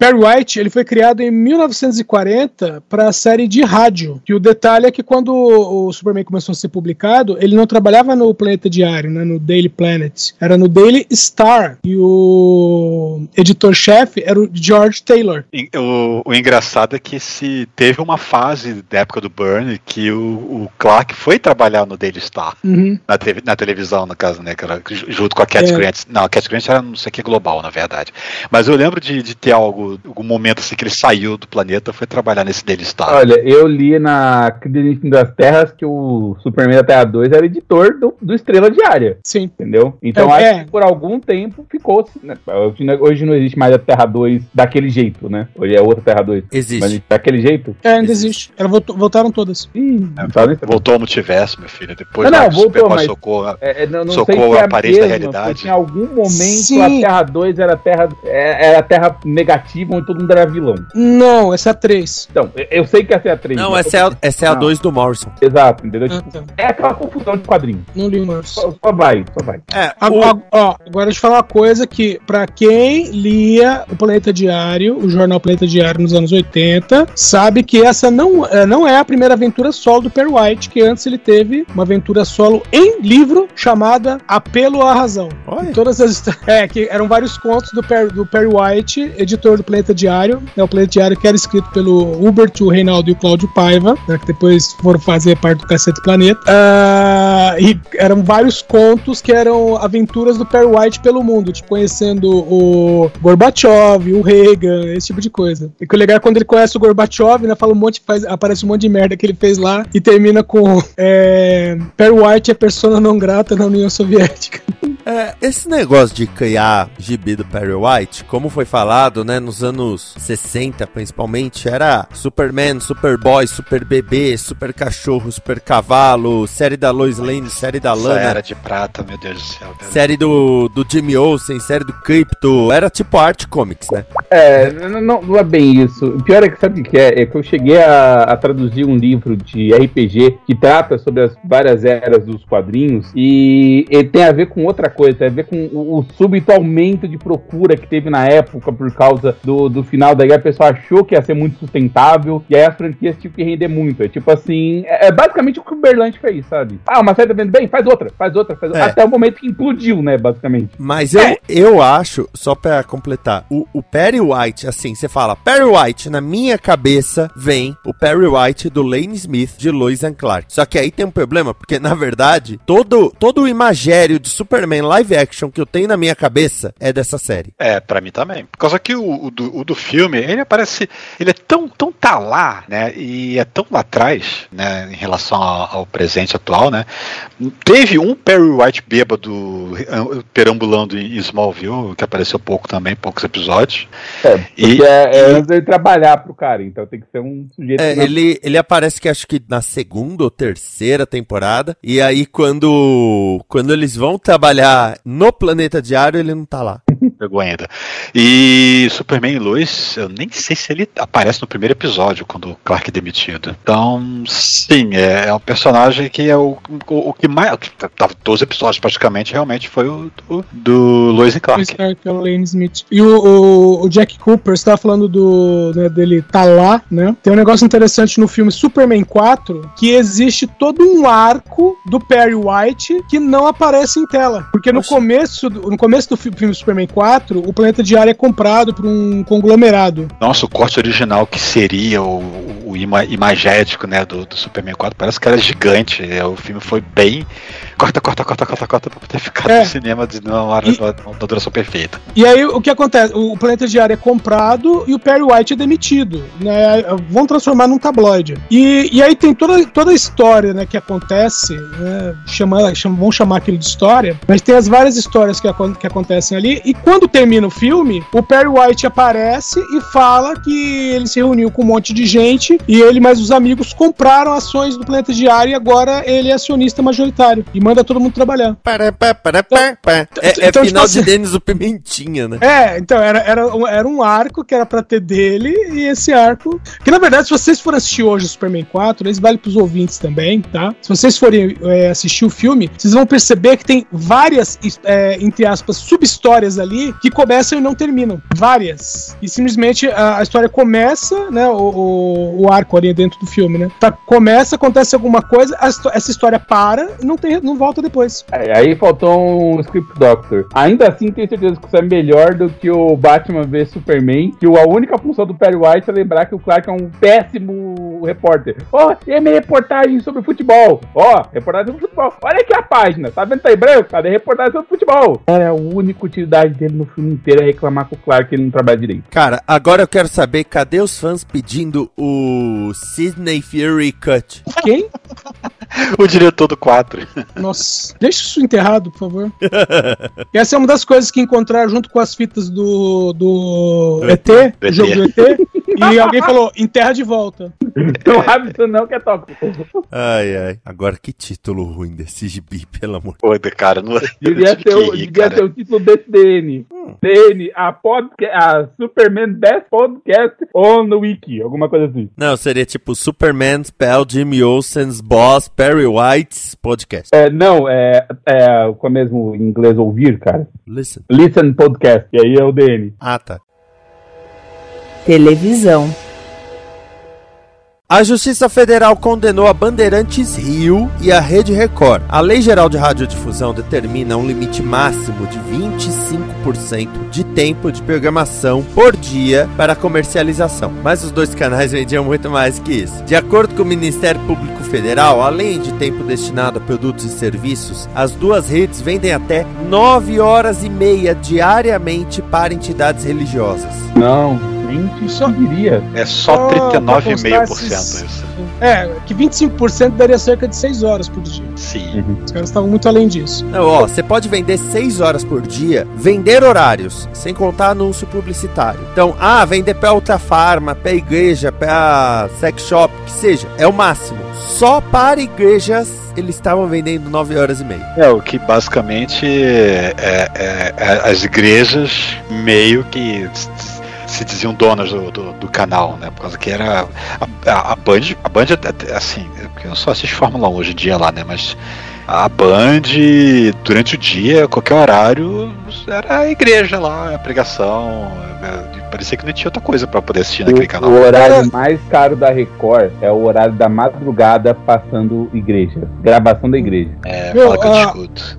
Speaker 5: Perry White ele foi criado em 1940 para a série de rádio. E o detalhe é que quando o, Superman começou a ser publicado, ele não trabalhava no Planeta Diário, né, no Daily Planet, era no Daily Star. E o editor-chefe era o George Taylor.
Speaker 6: O, o engraçado é que se teve uma fase da época do Burn que o, o Clark foi trabalhar no Daily Star.
Speaker 5: Uhum.
Speaker 6: Na, TV na televisão, no caso, né? Que era ju- junto com a Cat
Speaker 5: É.
Speaker 6: Grant. Não, a Cat Grant era não sei o que global, na verdade. Mas eu lembro de, de ter algo, algum momento assim que ele saiu do planeta foi trabalhar nesse Daily Star.
Speaker 8: Olha, eu li na Crise das Terras que o Superman da Terra 2 era editor do, do Estrela Diária,
Speaker 5: Sim.
Speaker 8: entendeu? Então
Speaker 5: É,
Speaker 8: acho
Speaker 5: é.
Speaker 8: que por algum tempo ficou. assim, né? Hoje não- não existe mais a Terra 2 daquele jeito, né? Hoje é outra Terra 2.
Speaker 2: Existe.
Speaker 8: Mas daquele jeito?
Speaker 5: É, ainda existe. Elas voltou- voltaram todas.
Speaker 8: Ih, saber.
Speaker 6: Voltou ao multiverso, meu filho. Depois
Speaker 8: Não, não, voltou, mas-
Speaker 6: socou.
Speaker 8: É, é, não, não se é
Speaker 6: a parede da realidade.
Speaker 8: Em algum momento
Speaker 5: Sim.
Speaker 8: a Terra 2 era a Terra, é- era a Terra negativa onde todo mundo era vilão.
Speaker 5: Não, essa é a 3.
Speaker 8: Então, eu- sei que essa é a 3.
Speaker 2: Não, essa é a, essa é a
Speaker 8: Não.
Speaker 2: 2 do Morrison.
Speaker 8: Exato, entendeu?
Speaker 5: Ah,
Speaker 8: Tipo,
Speaker 5: tá.
Speaker 8: é aquela confusão de quadrinhos.
Speaker 5: Não li mais.
Speaker 8: Só, só vai, só vai.
Speaker 2: É,
Speaker 5: Agora, ó, agora deixa eu falar uma coisa que, pra quem lia o Planeta Diário, o jornal Planeta Diário nos anos 80, sabe que essa não, é, não é a primeira aventura solo do Perry White, que antes ele teve uma aventura solo em livro chamada Apelo à Razão.
Speaker 2: Olha.
Speaker 5: Todas as É, que eram vários contos do Perry, do Perry White, editor do Planeta Diário. É o Planeta Diário que era escrito pelo Hubert, o Reinaldo e o Cláudio Paiva, né, que depois foram fazer parte do Cacete Planeta. Ah, e eram vários contos que eram aventuras do Perry White pelo mundo, tipo, conhecendo o Gorbachev, o Reagan, esse tipo de coisa. E que o legal é quando ele conhece o Gorbachev, né, fala um monte, faz, aparece um monte de merda que ele fez lá e termina com é, Perry White é persona não grata na União Soviética.
Speaker 2: É, esse negócio de criar gibi do Perry White, como foi falado, né, nos anos 60 principalmente, era Superman, Superboy, Super Bebê, Super Cachorro, Super Cavalo, série da Lois Lane, série da
Speaker 6: Essa
Speaker 2: Lana,
Speaker 6: era de prata, meu Deus do céu.
Speaker 2: série do, do Jimmy Olsen, série do Crypto, era tipo art comics, né?
Speaker 8: É, não, não- não é bem isso. O pior é que sabe o que é? É que eu cheguei a, a traduzir um livro de RPG que trata sobre as várias eras dos quadrinhos e ele tem a ver com outra coisa, tem a ver com o, o súbito aumento de procura que teve na época por causa do, do final da guerra. O pessoal achou que ia ser muito sustentável e aí as franquias tinham que render muito. É tipo assim, é, é basicamente o que o Berlante fez, sabe? Ah, uma série tá vendo bem? Faz outra, faz outra, faz outra.
Speaker 2: É.
Speaker 8: Até o momento que implodiu, né, basicamente.
Speaker 2: Mas eu, eu acho, só pra completar, o, o Perry White, assim, você fala Perry White, na minha cabeça vem o Perry White do Lane Smith de Lois and Clark. Só que aí tem um problema, porque na verdade, todo, todo o imagério de Superman live action que eu tenho na minha cabeça é dessa série.
Speaker 6: É, pra mim também. Por causa que o, o do, o do filme, ele parece. Ele é tão, tão tá lá, né? E é tão lá atrás, né? Em relação ao, ao presente atual, né? Teve um Perry White bêbado eh, perambulando em Smallville, que apareceu pouco também, poucos episódios.
Speaker 8: É,
Speaker 6: E-
Speaker 8: é, é
Speaker 6: e-
Speaker 8: antes dele trabalhar pro cara, então tem que ser um sujeito
Speaker 2: É,
Speaker 8: não-
Speaker 2: ele, ele aparece que acho que na segunda ou terceira temporada. E aí, quando, quando eles vão trabalhar no Planeta Diário, ele não tá lá.
Speaker 6: Pegou ainda. E Superman e Lois, eu nem sei se ele aparece no primeiro episódio, quando o Clark é demitido. Então, sim, é, é um personagem que é o, o, o que mais. Tava todos os episódios praticamente, realmente foi o do, do Lois e Clark.
Speaker 5: Cara que é o Lane Smith. E o, o- o Jack Cooper, você tava falando do, né, dele tá lá, né? Tem um negócio interessante no filme Superman 4, que existe todo um arco do Perry White que não aparece em tela. Porque no
Speaker 2: Oxe.
Speaker 5: começo, do- no começo do fi- filme Superman 4, o planeta diário é comprado por um conglomerado.
Speaker 6: Nossa, o corte original que seria o, o ima- imagético né, do, do Superman 4 parece que era gigante. é, O filme foi bem corta, corta, corta, corta, corta, pra poder ficar
Speaker 5: É.
Speaker 6: no cinema de uma hora
Speaker 5: E-
Speaker 6: da da duração perfeita.
Speaker 5: E aí o que acontece? O Planeta Diário é comprado e o Perry White é demitido. Né? Vão transformar num tabloide. E, e aí tem toda, toda a história né, que acontece, né? Chama, chama, vão chamar aquilo de história, mas tem as várias histórias que, que acontecem ali. E quando termina o filme, o Perry White aparece e fala que ele se reuniu com um monte de gente e ele mais os amigos compraram ações do Planeta Diário e agora ele é acionista majoritário e manda todo mundo trabalhar.
Speaker 2: Pará, pá, pará, pá, pá. É, é
Speaker 5: Então, tipo
Speaker 2: final
Speaker 5: assim-
Speaker 2: de Denis o Pimentinha, né?
Speaker 5: É, então era, era, um- era um arco que era pra ter dele e esse arco. Que na verdade, se vocês forem assistir hoje o Superman 4, eles valem pros ouvintes também, tá? Se vocês forem é, assistir o filme, vocês vão perceber que tem várias, é, entre aspas, sub-histórias ali que começam e não terminam. Várias. E simplesmente a, a história começa, né? O, o, o arco ali dentro do filme, né? Tá, começa, acontece alguma coisa, a essa história para e não, tem, não volta depois.
Speaker 8: Aí, aí faltou um script doctor. Ainda assim, tenho certeza que isso é melhor do que o Batman vs Superman, que a única função do Perry White é lembrar que o Clark é um péssimo repórter. Ó, e a minha reportagem sobre futebol. Ó, reportagem sobre futebol. Olha aqui a página. Tá vendo? Tá em branco? Cadê a reportagem sobre futebol? Cara, a única utilidade dele no filme inteiro é reclamar com o Clark que ele não trabalha direito.
Speaker 2: Cara, agora eu quero saber cadê os fãs pedindo o Sidney Fury Cut?
Speaker 5: Quem?
Speaker 6: O diretor do 4.
Speaker 5: Nossa, deixa isso enterrado, por favor. Essa é uma das coisas que encontraram junto com as fitas do, do
Speaker 2: Do
Speaker 5: ET,
Speaker 6: ET.
Speaker 5: do jogo do ET. E alguém falou, enterra de volta.
Speaker 8: Não abre isso não que é tóxico.
Speaker 2: Ai, ai. Agora que título ruim desse gibi, pelo amor.
Speaker 6: Pô, cara, não
Speaker 8: Devia
Speaker 6: tive
Speaker 8: ser, o, devia
Speaker 6: cara.
Speaker 8: ser o título desse DN. DN, a, podca a Superman Best Podcast on the Wiki, alguma coisa assim.
Speaker 2: Não, seria tipo Superman Spell Jimmy Olsen's Boss Perry White's Podcast.
Speaker 8: É, não, é, é como é mesmo em inglês ouvir, cara.
Speaker 2: Listen.
Speaker 8: Listen Podcast, e aí é o DN.
Speaker 2: Ah, tá.
Speaker 3: Televisão.
Speaker 2: A Justiça Federal condenou a Bandeirantes Rio e a Rede Record. A Lei Geral de Radiodifusão determina um limite máximo de 25% de tempo de programação por dia para comercialização. Mas os dois canais vendiam muito mais que isso. De acordo com o Ministério Público Federal, além de tempo destinado a produtos e serviços, as duas redes vendem até 9 horas e meia diariamente para entidades religiosas.
Speaker 8: Não, gente, só diria.
Speaker 6: É só
Speaker 5: Só pra
Speaker 6: 39,5%
Speaker 5: constar esses-
Speaker 6: isso.
Speaker 5: É, que 25% daria cerca de 6 horas por dia.
Speaker 6: Sim.
Speaker 5: Os caras estavam muito além disso.
Speaker 2: Não, ó, você pode vender 6 horas por dia, vender horários, sem contar anúncio publicitário. Então, ah, vender pra outra farma, pra igreja, pra sex shop, que seja, é o máximo. Só para igrejas eles estavam vendendo 9 horas e meia.
Speaker 6: É, o que basicamente é, é- é- as igrejas meio que se diziam donas do, do, do canal, né? Por causa que era a, a, a Band, a Band até- assim, é porque eu só assisto Fórmula 1 hoje em dia lá, né? Mas a Band, durante o dia, qualquer horário, era a igreja lá, a pregação. Parecia que não tinha outra coisa pra poder assistir naquele
Speaker 8: O,
Speaker 6: canal.
Speaker 8: o horário mais caro da Record é o horário da madrugada passando igreja. Gravação da igreja.
Speaker 6: É,
Speaker 5: Meu,
Speaker 6: fala que eu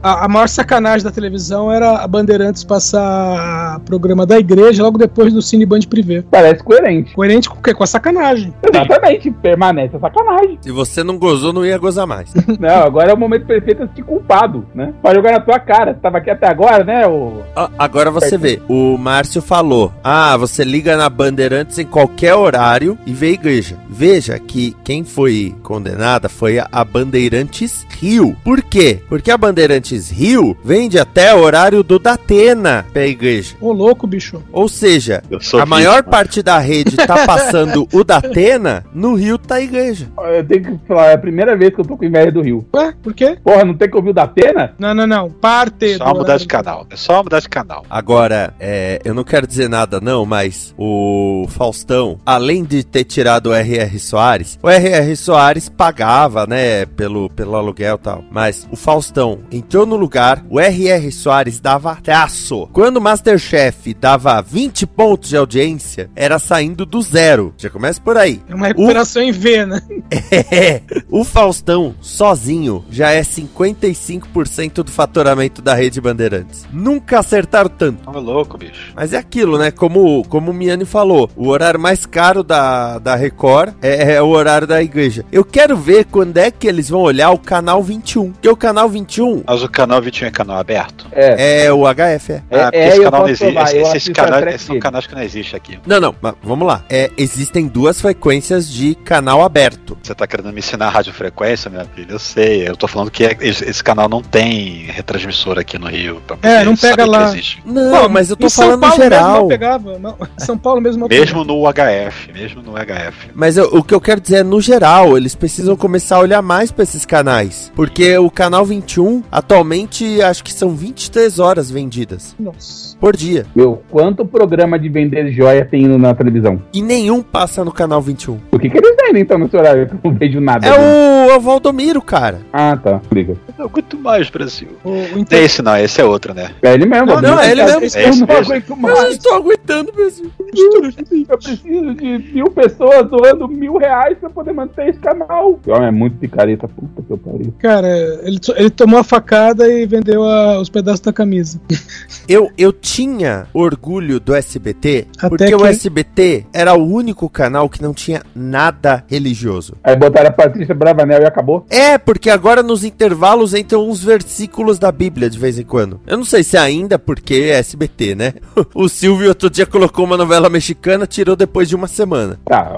Speaker 5: a-. A, a maior sacanagem da televisão era a Bandeirantes passar programa da igreja logo depois do Cine Band Privé.
Speaker 8: Parece coerente.
Speaker 5: Coerente com o quê? Com a sacanagem.
Speaker 8: Exatamente, permanece a sacanagem.
Speaker 2: Se você não gozou, não ia gozar mais.
Speaker 8: Não, agora é o momento perfeito de se sentir culpado, né? Pra jogar na tua cara. Você tava aqui até agora, né? O...
Speaker 2: Ah, Agora você vê, o Márcio falou: Ah, você liga na Bandeirantes em qualquer horário e vê a igreja. Veja que quem foi condenada foi a- Bandeirantes Rio. Por quê? Porque a Bandeirantes Rio vende até o horário do Datena pra igreja.
Speaker 5: Ô, louco, bicho.
Speaker 2: Ou seja, a
Speaker 6: vítima.
Speaker 2: maior parte da rede tá passando o Datena, no Rio tá a igreja.
Speaker 8: Eu tenho que falar, é a primeira vez que eu tô com inveja do Rio.
Speaker 5: Ué, por quê?
Speaker 8: Porra, não tem que ouvir o da pena?
Speaker 5: Não, não, não. Parte.
Speaker 6: Só
Speaker 5: do
Speaker 6: mudar de canal. É só mudar de canal.
Speaker 2: Agora, é, eu não quero dizer nada não, mas o Faustão, além de ter tirado o R.R. Soares, o R.R. Soares pagava, né, pelo, pelo aluguel e tal, mas o Faustão entrou no lugar, o R.R. Soares dava traço. Quando o Masterchef dava 20 pontos de audiência, era saindo do zero. Já começa por aí.
Speaker 5: É uma recuperação em V, né?
Speaker 2: É, o Faustão sozinho já é 55% do faturamento da rede Bandeirantes. Nunca acertaram tanto.
Speaker 6: Ô, louco, bicho.
Speaker 2: Mas é aquilo, né? Como como, como o Miane falou, o horário mais caro da, da Record é, é o horário da igreja. Eu quero ver quando é que eles vão olhar o canal 21. Porque o canal 21
Speaker 6: Mas o canal 21 é canal aberto?
Speaker 8: É.
Speaker 2: é o HF, é.
Speaker 8: É,
Speaker 6: ah, porque
Speaker 8: é,
Speaker 6: esse
Speaker 8: eu
Speaker 6: canal não existe. Esse, esses canais são canais que não existem aqui.
Speaker 2: Não, não, mas vamos lá. É, existem duas frequências de canal aberto.
Speaker 6: Você tá querendo me ensinar radiofrequência, minha filha? Eu sei. Eu tô falando que é- esse, esse canal não tem retransmissor aqui no Rio. Pra
Speaker 5: É, não pega lá.
Speaker 6: existe.
Speaker 2: Não,
Speaker 5: Pô,
Speaker 2: mas eu tô falando
Speaker 5: Paulo
Speaker 2: geral.
Speaker 5: não pegava. Não, São Paulo mesmo não
Speaker 6: Mesmo no HF, mesmo no HF.
Speaker 2: Mas eu- o que eu quero dizer é, no geral, eles precisam começar a olhar mais pra esses canais. Porque o canal 21, atualmente, acho que são 23 horas vendidas.
Speaker 5: Nossa.
Speaker 2: por dia.
Speaker 8: Meu, quanto programa de vender joia tem indo na televisão?
Speaker 2: E nenhum passa no canal 21.
Speaker 8: O que, que eles vendem então nesse horário? Eu não vejo nada.
Speaker 2: É o, é o Valdomiro, cara.
Speaker 8: Ah, tá. Liga.
Speaker 6: Não aguento mais, Brasil.
Speaker 5: O, o
Speaker 6: Não é esse não, esse é outro, né?
Speaker 8: É ele mesmo.
Speaker 5: Não,
Speaker 2: não, é ele mesmo.
Speaker 8: Eu
Speaker 6: É esse
Speaker 8: não aguento
Speaker 2: Eu
Speaker 8: mais.
Speaker 2: estou aguentando, Brasil.
Speaker 8: Eu preciso de mil pessoas doando mil reais pra poder manter esse canal. O homem é muito picareta, puta que eu pariu.
Speaker 5: Cara, ele, ele tomou a facada e vendeu a- os pedaços da camisa.
Speaker 2: Eu, eu tinha orgulho do SBT,
Speaker 5: Até
Speaker 2: porque o
Speaker 5: que-
Speaker 2: SBT era o único canal que não tinha nada religioso.
Speaker 8: Aí botaram a Patrícia Bravanel e acabou.
Speaker 2: É, porque agora nos intervalos entram uns versículos da Bíblia de vez em quando. Eu não sei se ainda porque é SBT, né? O Silvio outro dia colocou uma novela mexicana, tirou depois de uma semana.
Speaker 8: Tá,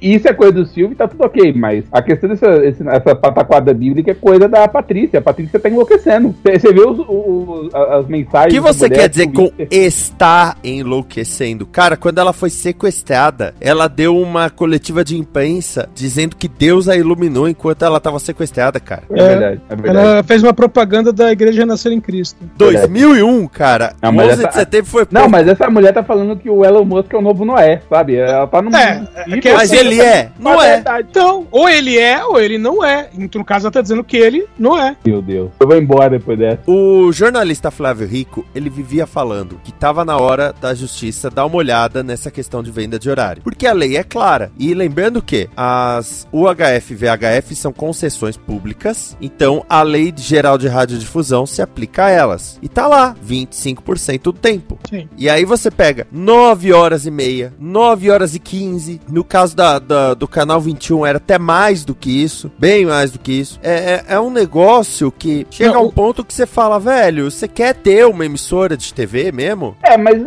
Speaker 8: isso é coisa do Silvio, tá tudo ok, mas a questão dessa essa pataquada bíblica é coisa da Patrícia. A Patrícia tá enlouquecendo. Você vê os, os- as
Speaker 2: O
Speaker 8: mensagens.
Speaker 2: que você quer dizer com está enlouquecendo? Cara, quando ela foi sequestrada, ela deu uma coletiva de imprensa dizendo que Deus a iluminou enquanto ela tava sequestrada, cara.
Speaker 8: É verdade, é verdade.
Speaker 5: Ela fez uma propaganda da Igreja Renascer em Cristo.
Speaker 2: 2001, cara.
Speaker 8: Não, mas
Speaker 2: 11 de
Speaker 8: essa-
Speaker 2: setembro foi
Speaker 8: Não, mas essa mulher tá falando que o Elon Musk é o novo Noé, sabe? Ela tá no.
Speaker 5: É, é
Speaker 2: Mas ele é, não
Speaker 8: Mas
Speaker 2: é.
Speaker 8: verdade.
Speaker 5: Então, ou ele é, ou ele não é. Então, no caso, ela tá dizendo que ele não é.
Speaker 8: Meu Deus. Eu vou embora depois dessa.
Speaker 2: O jornalista Flávio Rico, ele vivia falando que tava na hora da justiça dar uma olhada nessa questão de venda de horário. Porque a lei é clara. E lembrando que as UHF e VHF são concessões públicas, então a lei geral de radiodifusão se aplica a elas. E tá lá, 25% do tempo.
Speaker 5: Sim.
Speaker 2: E aí você pega 9 horas e meia, 9 horas e 15. No caso da, da- do canal 21 era até mais do que isso, bem mais do que isso. É, é, é um negócio que chega
Speaker 5: Não,
Speaker 2: a um
Speaker 5: o-
Speaker 2: ponto que você fala, velho, você quer ter uma emissora de TV mesmo?
Speaker 8: É, mas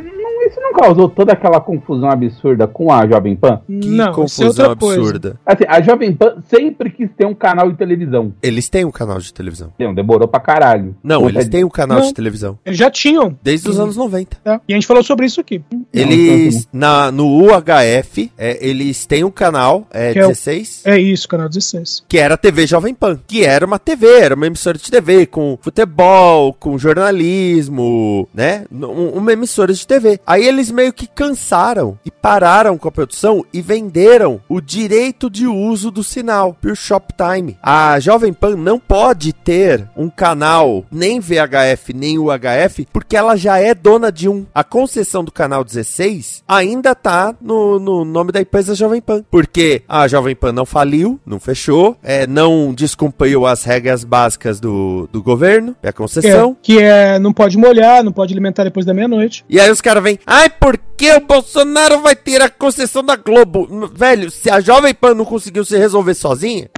Speaker 8: isso não causou toda aquela confusão absurda com a Jovem Pan?
Speaker 2: Que
Speaker 5: não, é
Speaker 2: confusão
Speaker 5: coisa.
Speaker 2: absurda.
Speaker 8: Assim, a Jovem Pan sempre quis ter um canal de televisão.
Speaker 2: Eles têm um canal de televisão.
Speaker 8: Não, demorou pra caralho.
Speaker 2: Não, eles têm um canal
Speaker 5: Não.
Speaker 2: de televisão.
Speaker 5: Eles já tinham.
Speaker 2: Desde os anos 90.
Speaker 5: tá? E a gente falou sobre isso aqui.
Speaker 2: Eles, na, no UHF, é, eles têm um canal, é,
Speaker 5: Que é o-
Speaker 2: 16.
Speaker 5: É isso, canal 16.
Speaker 2: que era a TV Jovem Pan, que era uma TV, era uma emissora de TV com futebol, com jornalismo, né? Um- Uma emissora de TV. Aí eles meio que cansaram e pararam com a produção e venderam o direito de uso do sinal por Shoptime. A Jovem Pan não pode ter um canal nem VHF nem UHF porque ela já é dona de um. A concessão do canal 16 ainda tá no, no nome da empresa Jovem Pan, porque a Jovem Pan não faliu, não fechou, é, não descumpriu as regras básicas do, do governo, é a
Speaker 5: Que é,
Speaker 2: concessão.
Speaker 5: que é, não pode molhar, não pode alimentar depois da meia-noite.
Speaker 2: E aí os caras vêm, ai, por que o Bolsonaro vai ter a concessão da Globo? Velho, se a Jovem Pan não conseguiu se resolver sozinha,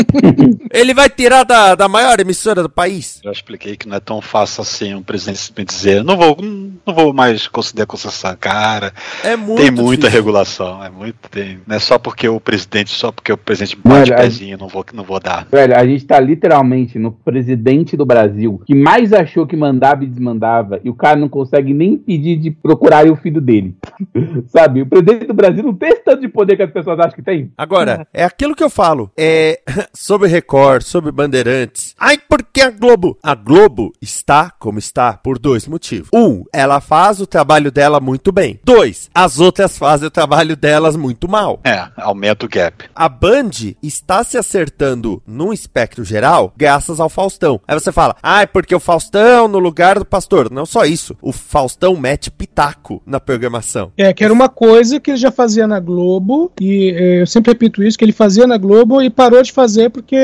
Speaker 2: ele vai tirar da, da maior emissora do país.
Speaker 6: Já expliquei que não é tão fácil assim um presidente me dizer, não vou, não vou mais conceder concessão, cara.
Speaker 2: É muito
Speaker 6: tem muita
Speaker 2: difícil.
Speaker 6: regulação, é muito, tem. Não é só porque o presidente, só porque o presidente bate pezinho, não vou, não vou dar.
Speaker 8: Velho, a gente tá literalmente no presidente do Brasil, que mais achou que mandava e desmandava, e o cara não consegue nem pedir de procurar o filho dele. Sabe? O presidente do Brasil não tem esse tanto de poder que as pessoas acham que tem.
Speaker 2: Agora, é aquilo que eu falo. É sobre Record, sobre Bandeirantes. Ai, por que a Globo? A Globo está como está por dois motivos. Um, ela faz o trabalho dela muito bem. Dois, as outras fazem o trabalho delas muito mal.
Speaker 6: É, aumenta o gap.
Speaker 2: A Band está se acertando num espectro geral graças ao Faustão. Aí você fala, ah, é porque o Faustão no lugar do pastor. Não só isso. O Faustão mete pitaco na programação.
Speaker 5: É, que era uma coisa que ele já fazia na Globo, e eh, eu sempre repito isso, que ele fazia na Globo e parou de fazer porque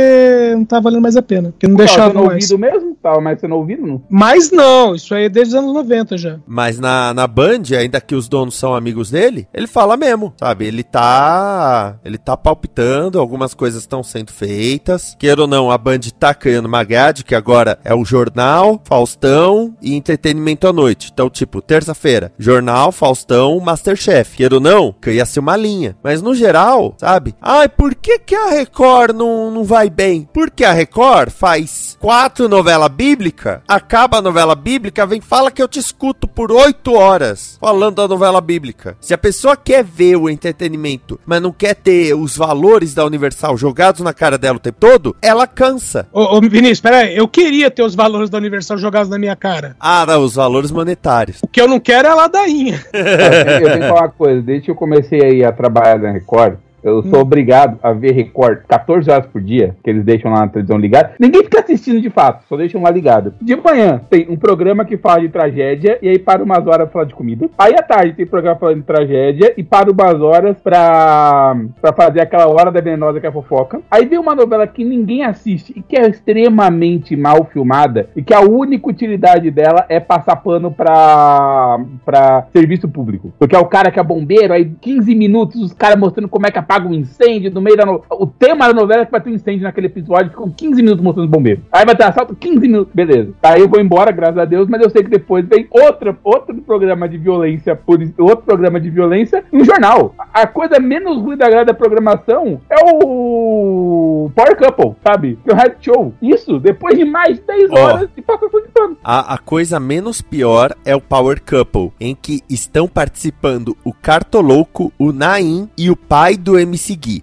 Speaker 5: não tá valendo mais a pena, que não
Speaker 8: Tava
Speaker 5: deixava
Speaker 8: sendo
Speaker 5: mais.
Speaker 8: ouvido mesmo? Tava mais sendo ouvido? Não?
Speaker 5: Mas não, isso aí é desde os anos 90 já.
Speaker 2: Mas na, na Band ainda que os donos são amigos dele, ele fala mesmo, sabe? Ele tá. Ele tá palpitando, algumas coisas estão sendo feitas. Queira ou não, a Band tá criando uma grade, que agora é o jornal, Faustão e entretenimento à noite. Então, tipo, terça-feira, jornal, Faustão, Masterchef. Queira ou não, cria-se uma linha. Mas no geral, sabe? Ai, por que, que a Record não, não vai bem? Porque a Record faz quatro novelas bíblicas, acaba a novela bíblica, vem fala que eu te escuto por oito horas falando da novela bíblica. Se a pessoa quer ver o entretenimento, mas não quer ter os valores da Universal jogados na cara dela o tempo todo, ela cansa.
Speaker 5: Ô, ô Vinícius, peraí, eu queria ter os valores da Universal jogados na minha cara.
Speaker 2: Ah, não, os valores monetários.
Speaker 5: O que eu não quero é ladainha.
Speaker 8: Eu tenho que falar uma coisa, desde que eu comecei a trabalhar na Record, eu sou obrigado a ver Record 14 horas por dia, que eles deixam lá na televisão ligada. Ninguém fica assistindo de fato, só deixam lá ligado. De manhã tem um programa que fala de tragédia e aí para umas horas pra falar de comida. Aí à tarde tem programa falando de tragédia e para umas horas pra, pra fazer aquela hora da venenosa que é a fofoca. Aí vem uma novela que ninguém assiste e que é extremamente mal filmada e que a única utilidade dela é passar pano pra, pra serviço público. Porque é o cara que é bombeiro, aí 15 minutos os caras mostrando como é que apaga um incêndio no meio da. O tema da novela é que vai ter um incêndio naquele episódio, ficam 15 minutos mostrando os bombeiros. Aí vai ter assalto, 15 minutos, beleza. Aí eu vou embora, graças a Deus, mas eu sei que depois vem outra, outro programa de violência, por, outro programa de violência em jornal. A coisa menos ruim da grade da programação é o Power Couple, sabe? Que é o reality show. Isso, depois de mais de 10
Speaker 2: Ó.
Speaker 8: horas de passação de pano.
Speaker 2: A, a coisa menos pior é o Power Couple, em que estão participando o Cartolouco, o Naim e o pai do MC Gui.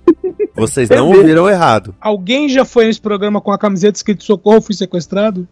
Speaker 2: Vocês não ouviram errado.
Speaker 5: Alguém já foi nesse programa com a camiseta escrito Socorro, fui sequestrado?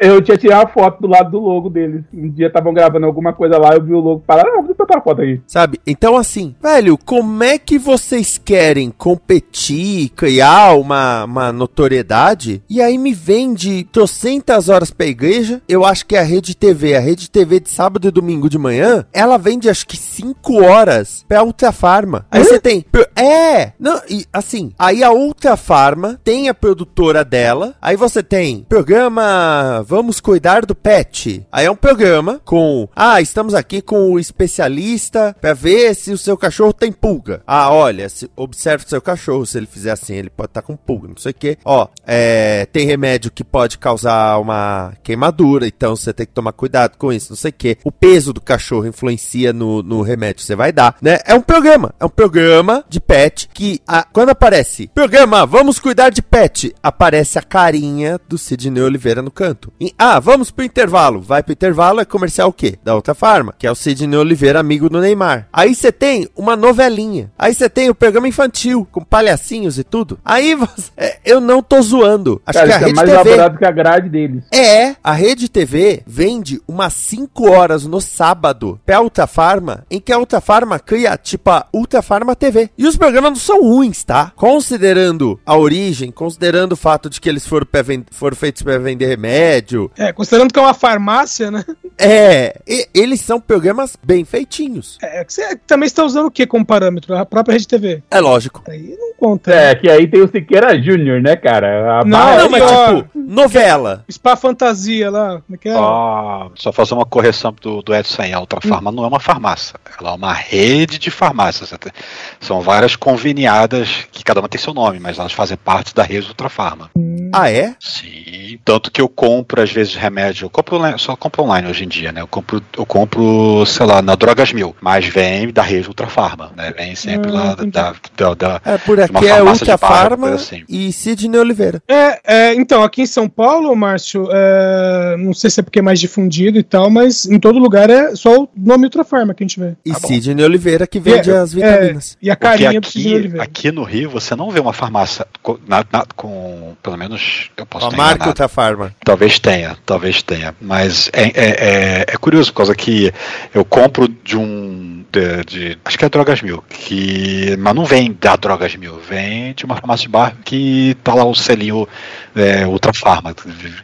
Speaker 8: Eu, eu tinha tirado a foto do lado do logo deles. Um dia estavam gravando alguma coisa lá, eu vi o logo parar. Ah, vou botar a foto aí.
Speaker 2: Sabe? Então, assim, velho, como é que vocês querem competir, criar uma, uma notoriedade? E aí me vende trocentas horas pra igreja. Eu acho que é a Rede TV, a Rede TV de sábado e domingo de manhã, ela vende acho que 5 horas pra Ultra Farma. Aí você tem. É! Não, e assim, aí a Ultra Farma tem a produtora dela. Aí você tem programa Vamos Cuidar do Pet. Aí é um programa com. Ah, estamos aqui com o especialista pra ver se o seu cachorro tem pulga. Ah, olha, se, observe o seu cachorro. Se ele fizer assim, ele pode estar com pulga, não sei o que. Ó, é, tem remédio que pode causar uma queimadura, então você tem que tomar cuidado com isso, não sei o que. O peso do cachorro influencia no, no remédio que você vai dar, né? É um programa, é um programa de pet que a- quando aparece programa Vamos Cuidar de Pet, aparece a carinha do Sidney Oliveira no canto. E, ah, vamos pro intervalo. Vai pro intervalo, é comercial o quê? Da outra farma, que é o Sidney Oliveira, amigo do Neymar. Aí você tem uma novelinha. Aí você tem o programa infantil, com palhacinhos e tudo. Aí você. é, eu não tô zoando. Acho
Speaker 8: Cara,
Speaker 2: que a
Speaker 8: é
Speaker 2: Rede
Speaker 8: mais
Speaker 2: TV.
Speaker 8: elaborado que a grade deles.
Speaker 2: É, a Rede TV vende umas 5 horas no sábado pra Ultra Farma, em que a Ultra Farma cria, tipo, a Ultra Farma TV. E os programas não são ruins, tá? Considerando a origem, considerando o fato de que eles foram, foram feitos pra vender remédio,
Speaker 5: É, considerando que é uma farmácia, né?
Speaker 2: é, e- eles são programas bem feitinhos.
Speaker 5: É, você também está usando o que como parâmetro? A própria Rede TV.
Speaker 2: É lógico.
Speaker 5: Aí não conta.
Speaker 8: É, que aí tem o Siqueira Júnior, né, cara? A
Speaker 5: Não,
Speaker 8: barra-
Speaker 2: Não, mas
Speaker 5: pior.
Speaker 2: tipo, novela.
Speaker 5: Spa Fantasia lá, como é que é?
Speaker 6: Só, só fazer uma correção do, do Edson aí. A Ultra Farma não é uma farmácia. Ela é uma rede de farmácias. São várias conveniadas, que cada uma tem seu nome, mas elas fazem parte da rede Ultra Farma.
Speaker 2: Ah, é?
Speaker 6: Sim, tanto que eu compro, às vezes, remédio. Eu compro só compro online hoje em dia, né? Eu compro, eu compro, sei lá, na Drogas Mil. Mas vem da rede Ultra Farma, né? Vem sempre
Speaker 5: Ah,
Speaker 6: lá da, da, da-
Speaker 2: É, por
Speaker 6: Uma
Speaker 2: aqui é
Speaker 6: farmácia
Speaker 2: Ultra
Speaker 6: de bairro,
Speaker 2: Farma
Speaker 6: coisa assim.
Speaker 2: e Sidney Oliveira.
Speaker 5: É, é, então, aqui em São Paulo, Márcio, é, não sei se é porque é mais difundido e tal, mas em todo lugar é só o nome Ultrafarma que a gente vê.
Speaker 2: E
Speaker 6: Tá.
Speaker 2: Sidney Oliveira que vende
Speaker 5: É,
Speaker 2: as vitaminas.
Speaker 5: E a carinha do Sidney
Speaker 6: aqui,
Speaker 5: Oliveira.
Speaker 6: aqui no Rio você não vê uma farmácia com, na- na- com pelo menos eu posso
Speaker 2: a marca
Speaker 6: enganado.
Speaker 2: Ultra Farma.
Speaker 6: Talvez tenha, talvez tenha. Mas é, é, é, é curioso, por causa que eu compro de um. De, de- acho que é Drogas Mil, que, mas não vem da Drogas Mil, vem de uma farmácia de bairro que tá lá o selinho é, Ultra Farma,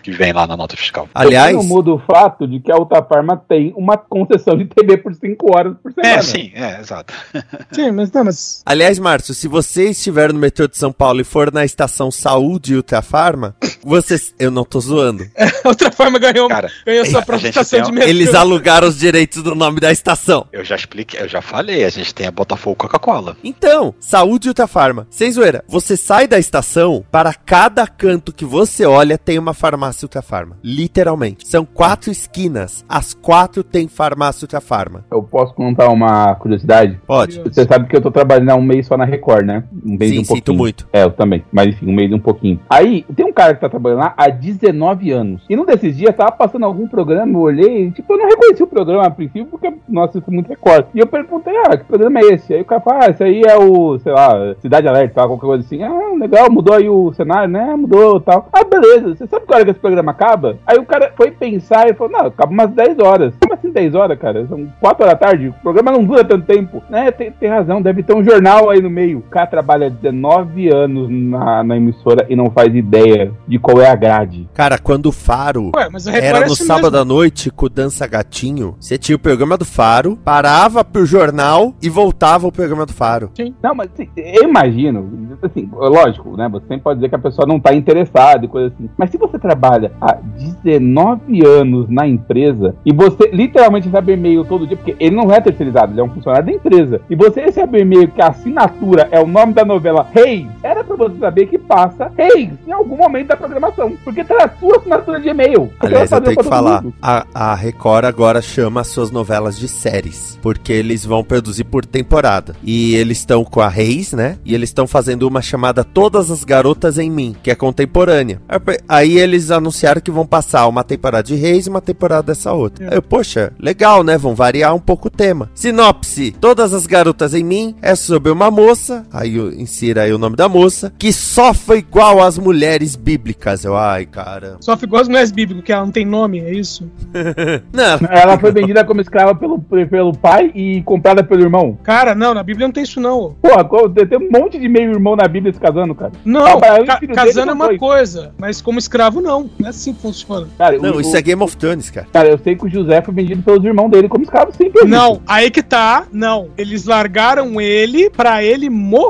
Speaker 6: que vem lá na nota fiscal.
Speaker 2: Aliás,
Speaker 8: não muda o fato de que a Ultrafarma tem uma concessão de TV por 5 horas por semana.
Speaker 6: É, sim, é, exato.
Speaker 5: Sim, mas não, mas.
Speaker 2: aliás, Márcio, se você estiver no metrô de São Paulo e for na estação Saúde Ultrafarma, vocês. Eu não tô zoando.
Speaker 5: Outra forma ganhou,
Speaker 6: Cara,
Speaker 5: ganhou sua própria estação de metrô.
Speaker 2: Eles alugaram os direitos do nome da estação.
Speaker 6: Eu já expliquei, eu já falei, a gente tem a Botafogo Coca-Cola.
Speaker 2: Então, Saúde Ultrafarma. Sem zoeira, você sai da estação, para cada canto que você olha tem uma farmácia Ultrafarma. Literalmente. São quatro esquinas. As quatro tem farmácia Ultrafarma.
Speaker 8: Eu posso contar uma curiosidade?
Speaker 2: Pode.
Speaker 8: Você sabe que eu tô trabalhando há um mês só na Record, né? Um mês
Speaker 2: Sim,
Speaker 8: e um
Speaker 2: sinto
Speaker 8: pouquinho.
Speaker 2: muito.
Speaker 8: É, eu também. Mas enfim, um mês e um pouquinho. Aí, tem um cara que tá trabalhando lá há 19 anos. E num desses dias, tava passando algum programa, eu olhei, tipo, eu não reconheci o programa a princípio, porque, nossa, isso é muito Record. E eu perguntei, ah, que programa é esse? Aí o cara fala, ah, esse aí é o, sei lá, Cidade Alerta, tal, qualquer coisa assim. Ah, legal, mudou aí o cenário, né? Mudou tal. Ah, beleza. Você sabe que hora que esse programa acaba? Aí o cara foi pensar e falou, não, acaba umas 10 horas. Como assim 10 horas, cara? São 4 horas da tarde. O programa não dura tanto tempo. Né, tem, tem razão, deve ter um jornal aí no meio. Cara trabalha 19 anos na, na emissora e não faz ideia de qual é a grade.
Speaker 2: Cara, quando o Faro
Speaker 5: Ué,
Speaker 2: era
Speaker 5: é
Speaker 2: no
Speaker 5: assim
Speaker 2: sábado
Speaker 5: mesmo.
Speaker 2: à noite com o Dança Gatinho, você tinha o programa do Faro, parava pro jornal e voltava o programa do Faro.
Speaker 8: Não, mas assim, eu imagino, assim, lógico, né? Você sempre pode dizer que a pessoa não tá interessada e coisa assim. Mas se você trabalha há 19 anos na empresa e você literalmente recebe e-mail todo dia, porque ele não é terceirizado, ele é um funcionário da empresa, e você recebe e-mail que a assinatura é o nome da novela Reis, era pra você saber que passa Reis em algum momento da programação, porque tá a sua assinatura de e-mail.
Speaker 2: Aliás, eu tenho que falar,
Speaker 8: mundo.
Speaker 2: a, a Record agora chama as suas novelas de séries, porque eles vão produzir por temporada. E eles estão com a Reis, né? E eles estão fazendo uma chamada Todas as Garotas em Mim, que é contemporânea. Aí eles anunciaram que vão passar uma temporada de Reis e uma temporada dessa outra. Aí eu, poxa, legal, né? Vão variar um pouco o tema. Sinopse: Todas as Garotas em Mim é sobre uma moça, aí eu- insira aí o nome da moça, que sofre igual às mulheres bíblicas. Eu, ai, cara.
Speaker 5: Só ficou as mulheres bíblicas, que ela não tem nome, é isso?
Speaker 2: Não,
Speaker 8: Ela foi vendida como escrava pelo, pelo pai e comprada pelo irmão.
Speaker 5: Cara, não, na Bíblia não tem isso não.
Speaker 8: Pô, tem um monte de meio irmão na Bíblia se casando, cara.
Speaker 5: Não,
Speaker 8: Ah,
Speaker 5: ca- casando é uma
Speaker 8: foi.
Speaker 5: coisa, mas como escravo não. Não é assim que funciona.
Speaker 8: Cara,
Speaker 2: não,
Speaker 8: o-
Speaker 2: isso
Speaker 8: o-
Speaker 2: é Game of Thrones, cara.
Speaker 8: Cara, eu sei que o José foi vendido pelos irmãos dele como escravo sempre.
Speaker 5: Não, aí que tá, não. Eles largaram ele pra ele morrer.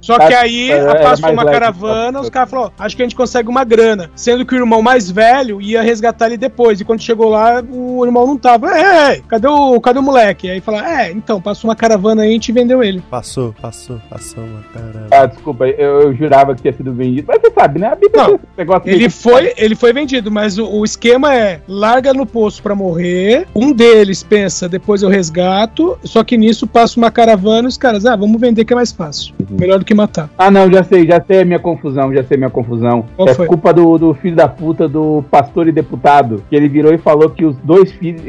Speaker 5: Só
Speaker 8: Tá,
Speaker 5: que aí
Speaker 8: é,
Speaker 5: passou uma
Speaker 8: leve,
Speaker 5: caravana, os caras falaram, acho que a gente consegue uma grana. Sendo que o irmão mais velho ia resgatar ele depois. E quando chegou lá, o irmão não tava. É, é, cadê o, cadê o moleque? Aí fala, é, então, passou uma caravana aí e a gente vendeu ele.
Speaker 2: Passou, passou, passou uma caramba.
Speaker 8: Ah, desculpa, eu, eu jurava que tinha sido vendido. Mas você sabe, né? A Bíblia
Speaker 5: Não,
Speaker 8: esse negócio
Speaker 5: Ele foi, ele foi vendido, mas o, o esquema é larga no poço pra morrer. Um deles pensa, depois eu resgato. Só que nisso passa uma caravana e os caras, ah, vamos vender que é mais fácil. Melhor do que matar.
Speaker 8: Ah, não, já sei, já sei a minha confusão, já sei a minha confusão.
Speaker 5: Qual
Speaker 8: é
Speaker 5: foi?
Speaker 8: culpa do, do filho da puta do pastor e deputado, que ele virou e falou que os dois filhos,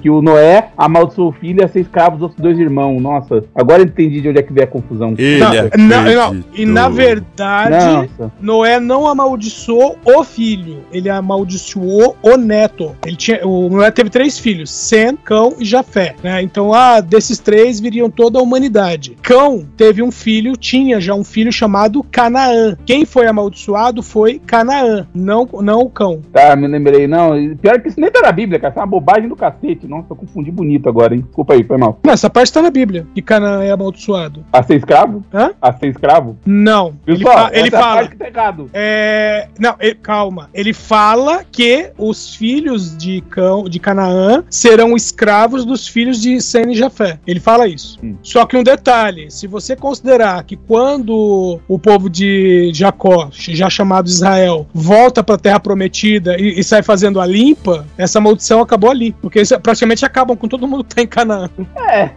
Speaker 8: que o Noé amaldiçoou o filho e ia ser escravo dos outros dois irmãos. Nossa, agora eu entendi de onde é que veio a confusão.
Speaker 2: Ele
Speaker 5: Não,
Speaker 2: é
Speaker 5: não. E na verdade,
Speaker 8: Nossa.
Speaker 5: Noé não amaldiçoou o filho, ele amaldiçoou o neto. Ele tinha, o Noé teve três filhos: Sem, Cão e Jafé. Né? Então, ah, desses três viriam toda a humanidade. Cão teve um filho, tinha já um filho chamado Canaã. Quem foi amaldiçoado foi Canaã, não, não o cão.
Speaker 8: Tá, me lembrei. Não, pior que isso nem tá na Bíblia, cara. Isso é uma bobagem do cacete. Nossa, eu confundi bonito agora, hein? Desculpa aí, foi mal.
Speaker 5: Não, essa parte tá na Bíblia, que Canaã é amaldiçoado.
Speaker 8: A ser escravo?
Speaker 5: Hã?
Speaker 8: A ser escravo?
Speaker 5: Não. Ele,
Speaker 8: Pessoal,
Speaker 5: fa- ele fala.
Speaker 8: parte que tá errado.
Speaker 5: É, não, ele- calma. Ele fala que os filhos de Cão, de Canaã serão escravos dos filhos de Sem e Jafé. Ele fala isso.
Speaker 8: Hum.
Speaker 5: Só que um detalhe: se você considerar que quando o povo de Jacó, já chamado Israel, volta para a Terra Prometida e, e sai fazendo a limpa, essa maldição acabou ali, porque isso- praticamente acabam com todo mundo que tá em Canaã.
Speaker 8: É,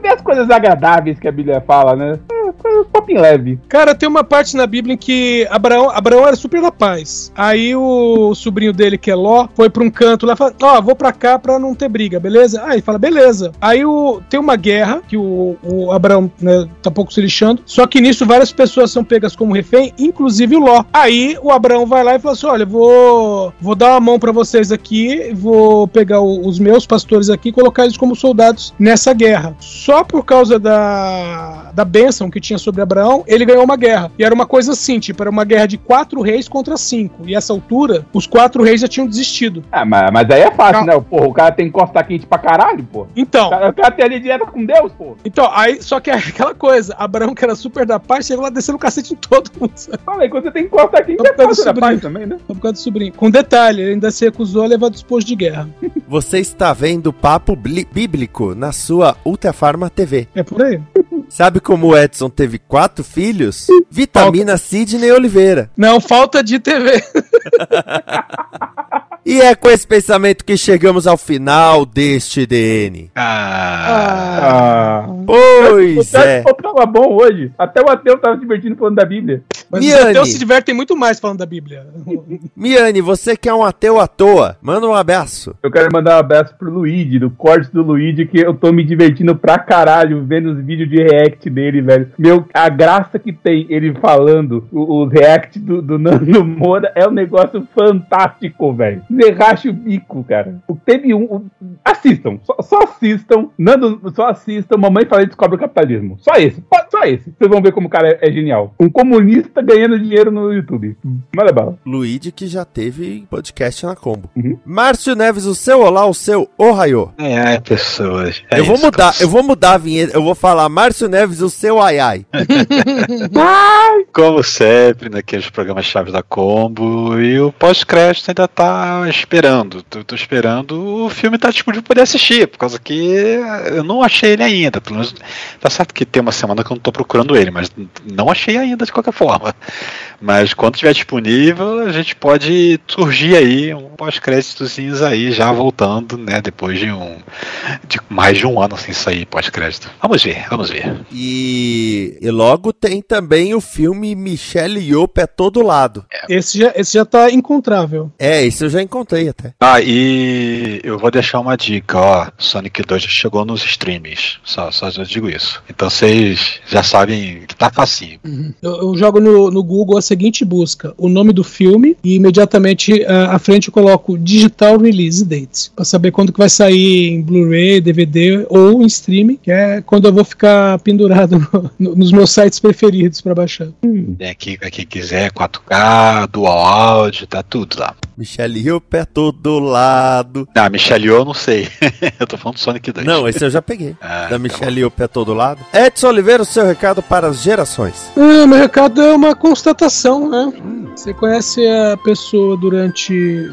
Speaker 8: vê as coisas agradáveis que a Bíblia fala, né? É, papinho leve.
Speaker 5: Cara, tem uma parte na Bíblia em que Abraão, Abraão era super da paz. Aí o sobrinho dele, que é Ló, foi pra um canto lá e falou: Ó, vou pra cá pra não ter briga, beleza? Aí fala: beleza. Aí o, tem uma guerra que o, o Abraão né, tá pouco se lixando. Só que nisso várias pessoas são pegas como refém, inclusive o Ló. Aí o Abraão vai lá e fala assim: olha, vou, vou dar uma mão pra vocês aqui, vou pegar o- os meus pastores aqui e colocar eles como soldados nessa guerra. Só por causa da, da bênção que tinha sobre Abraão, ele ganhou uma guerra. E era uma coisa assim, tipo, era uma guerra de quatro reis contra cinco. E essa altura, os quatro reis já tinham desistido.
Speaker 8: Ah, mas, mas aí é fácil,
Speaker 5: Não.
Speaker 8: né? Porra, o cara tem costa quente pra caralho, pô.
Speaker 5: Então,
Speaker 8: O cara, o cara tem ali dieta com Deus, pô.
Speaker 5: então, aí, só que é aquela coisa, Abraão, que era super da paz, chegou lá descendo o cacete em todo mundo, sabe?
Speaker 8: Fala aí, quando você tem costa quente, é fácil da paz também, né?
Speaker 5: Por causa do sobrinho. Com detalhe, ele ainda se recusou a levar disposto de guerra.
Speaker 2: Você está vendo Papo Bli- Bíblico na sua Ultrafarma TV.
Speaker 5: É por aí.
Speaker 2: Sabe como o Edson teve quatro filhos? Vitamina Sidney Oliveira.
Speaker 5: Não, falta de TV.
Speaker 2: E é com esse pensamento que chegamos ao final deste DN.
Speaker 6: Ah,
Speaker 8: Ah.
Speaker 2: Pois
Speaker 8: o
Speaker 2: é.
Speaker 8: Ateu tava bom hoje. Até o Ateu tava se divertindo falando da Bíblia.
Speaker 5: Mas
Speaker 2: Miane.
Speaker 5: os ateus se divertem muito mais falando da Bíblia.
Speaker 2: Miane, você que é um ateu à toa, manda um abraço.
Speaker 8: Eu quero mandar um abraço pro Luigi, do corte do Luigi, que eu tô me divertindo pra caralho vendo os vídeos de react dele, velho. Meu, a graça que tem ele falando o- os react do, do Nando Moura é um negócio fantástico, velho. Você racha o bico, cara. O- Teve um. assistam, só, só assistam. Nando, só assistam. Mamãe fala e descobre o capitalismo. Só esse, só- esse. Vocês vão ver como o cara é, é genial. Um comunista ganhando dinheiro no YouTube. Manda bala.
Speaker 2: Luigi que já teve podcast na Combo.
Speaker 8: Uhum.
Speaker 2: Márcio Neves, o seu olá, o seu ohaiô.
Speaker 6: é, é, pessoas. É
Speaker 2: eu vou
Speaker 6: isso,
Speaker 2: mudar, eu vou mudar a vinheta, eu vou falar Márcio Neves, o seu ai ai.
Speaker 6: Como sempre, naqueles programas chaves da Combo, e o pós-crédito ainda tá esperando. Tô, tô esperando o filme tá disponível pra poder assistir, por causa que eu não achei ele ainda. Pelo menos tá certo que tem uma semana que eu não tô procurando ele, mas não achei ainda de qualquer forma. Mas quando estiver disponível, a gente pode surgir aí um pós-créditozinhos aí, já voltando, né? Depois de um. de mais de um ano sem sair pós-crédito. Vamos ver, vamos ver.
Speaker 2: E, e logo tem também o filme Michelle Yeoh é todo lado.
Speaker 5: Esse já, esse já tá encontrável.
Speaker 2: É, esse eu já encontrei até.
Speaker 6: Ah, e eu vou deixar uma dica, ó. Sonic 2 já chegou nos streams. Só, só já digo isso. Então vocês já sabem que tá facinho.
Speaker 5: Eu, eu jogo no, no Google a seguinte busca: o nome do filme e imediatamente ah, à frente eu coloco Digital Release Date pra saber quando que vai sair em Blu-ray, DVD ou em streaming, que é quando eu vou ficar pendurado no- no- nos meus sites preferidos pra baixar.
Speaker 6: Tem aqui quem quiser 4K, dual áudio, tá tudo lá.
Speaker 2: Michelle Yeoh é todo lado.
Speaker 6: Ah, Michelle eu não sei. eu tô falando do Sonic 2.
Speaker 2: Não, esse eu já peguei.
Speaker 6: Ah,
Speaker 2: Da
Speaker 6: tá
Speaker 2: Michelle Yeoh é todo lado. Edson Oliveira, o seu recado para as gerações.
Speaker 5: Ah, meu recado é uma constatação, né? Você conhece a pessoa durante.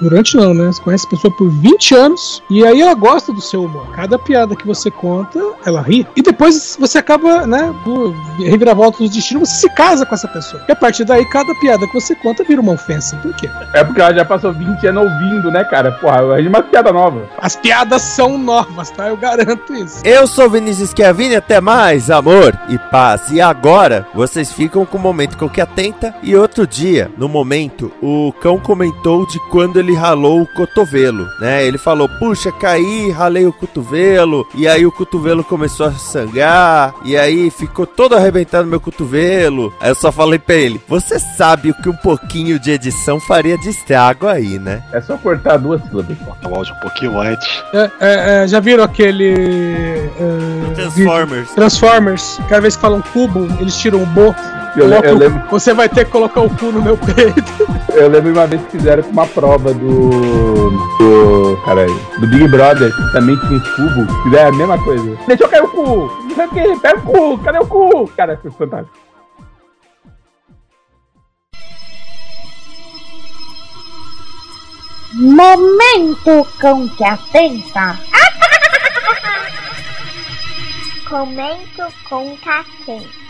Speaker 5: Durante não, né? Você conhece a pessoa por 20 anos e aí ela gosta do seu humor. Cada piada que você conta, ela ri. E depois você acaba, né? Por reviravolta do destino, você se casa com essa pessoa. E a partir daí, cada piada que você conta vira uma ofensa. Por quê?
Speaker 8: É porque ela já passou 20 anos ouvindo, né, cara? Porra, é uma piada nova.
Speaker 5: As piadas são novas, tá? Eu garanto isso.
Speaker 2: Eu sou Vinícius Schiavini, até mais, amor e paz. E agora, vocês ficam com o momento que eu que atenta. E outro dia, no momento, o cão comentou de quando ele ralou o cotovelo, né? Ele falou, puxa, caí, ralei o cotovelo. E aí o cotovelo começou a sangrar. E aí ficou todo arrebentado meu cotovelo. Aí eu só falei pra ele, você sabe o que um pouquinho de edição faria de estrago aí, né?
Speaker 8: É só cortar duas sílabas.
Speaker 6: Corta o áudio um pouquinho antes.
Speaker 5: É, é, é, já viram aquele. é,
Speaker 2: Transformers.
Speaker 5: vídeo? Transformers. Cada vez que falam cubo, eles tiram o bo.
Speaker 8: Eu,
Speaker 5: Coloca
Speaker 8: eu lembro,
Speaker 5: Você vai ter que colocar o cu no meu peito.
Speaker 8: eu lembro uma vez que fizeram uma prova do. do. Caralho, do Big Brother, que também tinha uns cubos, fizeram a mesma coisa. Deixa eu cair o cu! Não sei o que, pega o cu, cadê o cu? Cara, foi fantástico.
Speaker 9: Momento cão que atenta. Comento com catenta.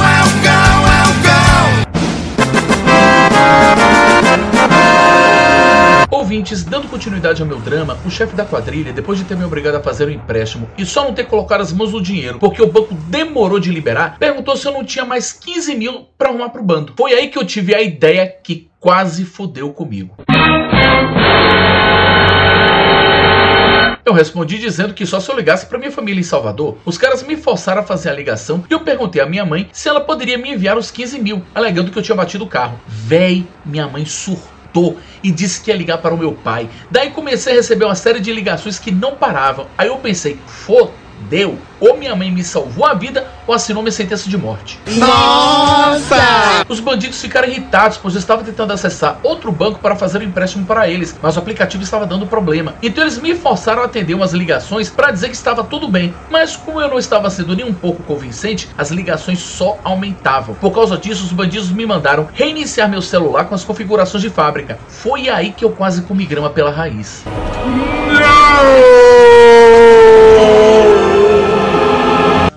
Speaker 10: ouvintes, dando continuidade ao meu drama, o chefe da quadrilha, depois de ter me obrigado a fazer um empréstimo e só não ter colocado as mãos no dinheiro porque o banco demorou de liberar, perguntou se eu não tinha mais 15 mil pra arrumar pro bando. Foi aí que eu tive a ideia que quase fodeu comigo. Eu respondi dizendo que só se eu ligasse para minha família em Salvador. Os caras me forçaram a fazer a ligação e eu perguntei à minha mãe se ela poderia me enviar os 15 mil, alegando que eu tinha batido o carro. Véi, minha mãe surtou e disse que ia ligar para o meu pai. Daí comecei a receber uma série de ligações que não paravam. Aí eu pensei, foda deu. Ou minha mãe me salvou a vida ou assinou minha sentença de morte.
Speaker 11: Nossa!
Speaker 10: Os bandidos ficaram irritados, pois eu estava tentando acessar outro banco para fazer um empréstimo para eles, mas o aplicativo estava dando problema. Então eles me forçaram a atender umas ligações para dizer que estava tudo bem. Mas como eu não estava sendo nem um pouco convincente, as ligações só aumentavam. Por causa disso, os bandidos me mandaram reiniciar meu celular com as configurações de fábrica. Foi aí que eu quase comi grama pela raiz.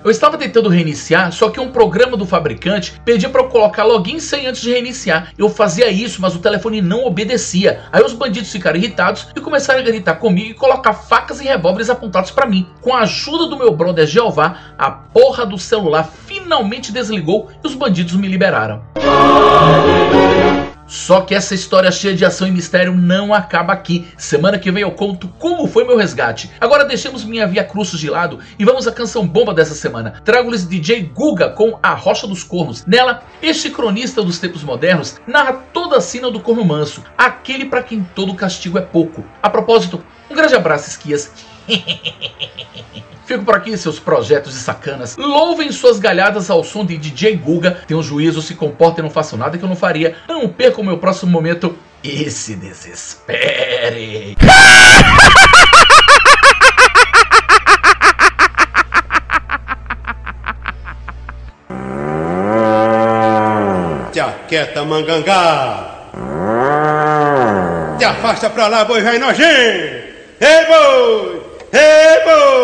Speaker 10: Eu estava tentando reiniciar, só que um programa do fabricante pedia para eu colocar login sem antes de reiniciar. Eu fazia isso, mas o telefone não obedecia. Aí os bandidos ficaram irritados e começaram a gritar comigo e colocar facas e revólveres apontados para mim. Com a ajuda do meu brother Jeová, a porra do celular finalmente desligou e os bandidos me liberaram. Só que essa história cheia de ação e mistério não acaba aqui. Semana que vem eu conto como foi meu resgate. Agora deixemos minha via Crucis de lado e vamos à canção bomba dessa semana. Trago-lhes DJ Guga com A Rocha dos Cornos. Nela, este cronista dos tempos modernos narra toda a sina do corno manso, aquele para quem todo castigo é pouco. A propósito, um grande abraço, esquias. Fico por aqui, seus projetos de sacanas. Louvem suas galhadas ao som de DJ Guga. Tenham juízo, se comportem, não façam nada que eu não faria. Não percam o meu próximo momento e se desespere.
Speaker 12: Jaqueta mangangá. Te afasta pra lá, boi vai nojento. Ei, boi! Boi!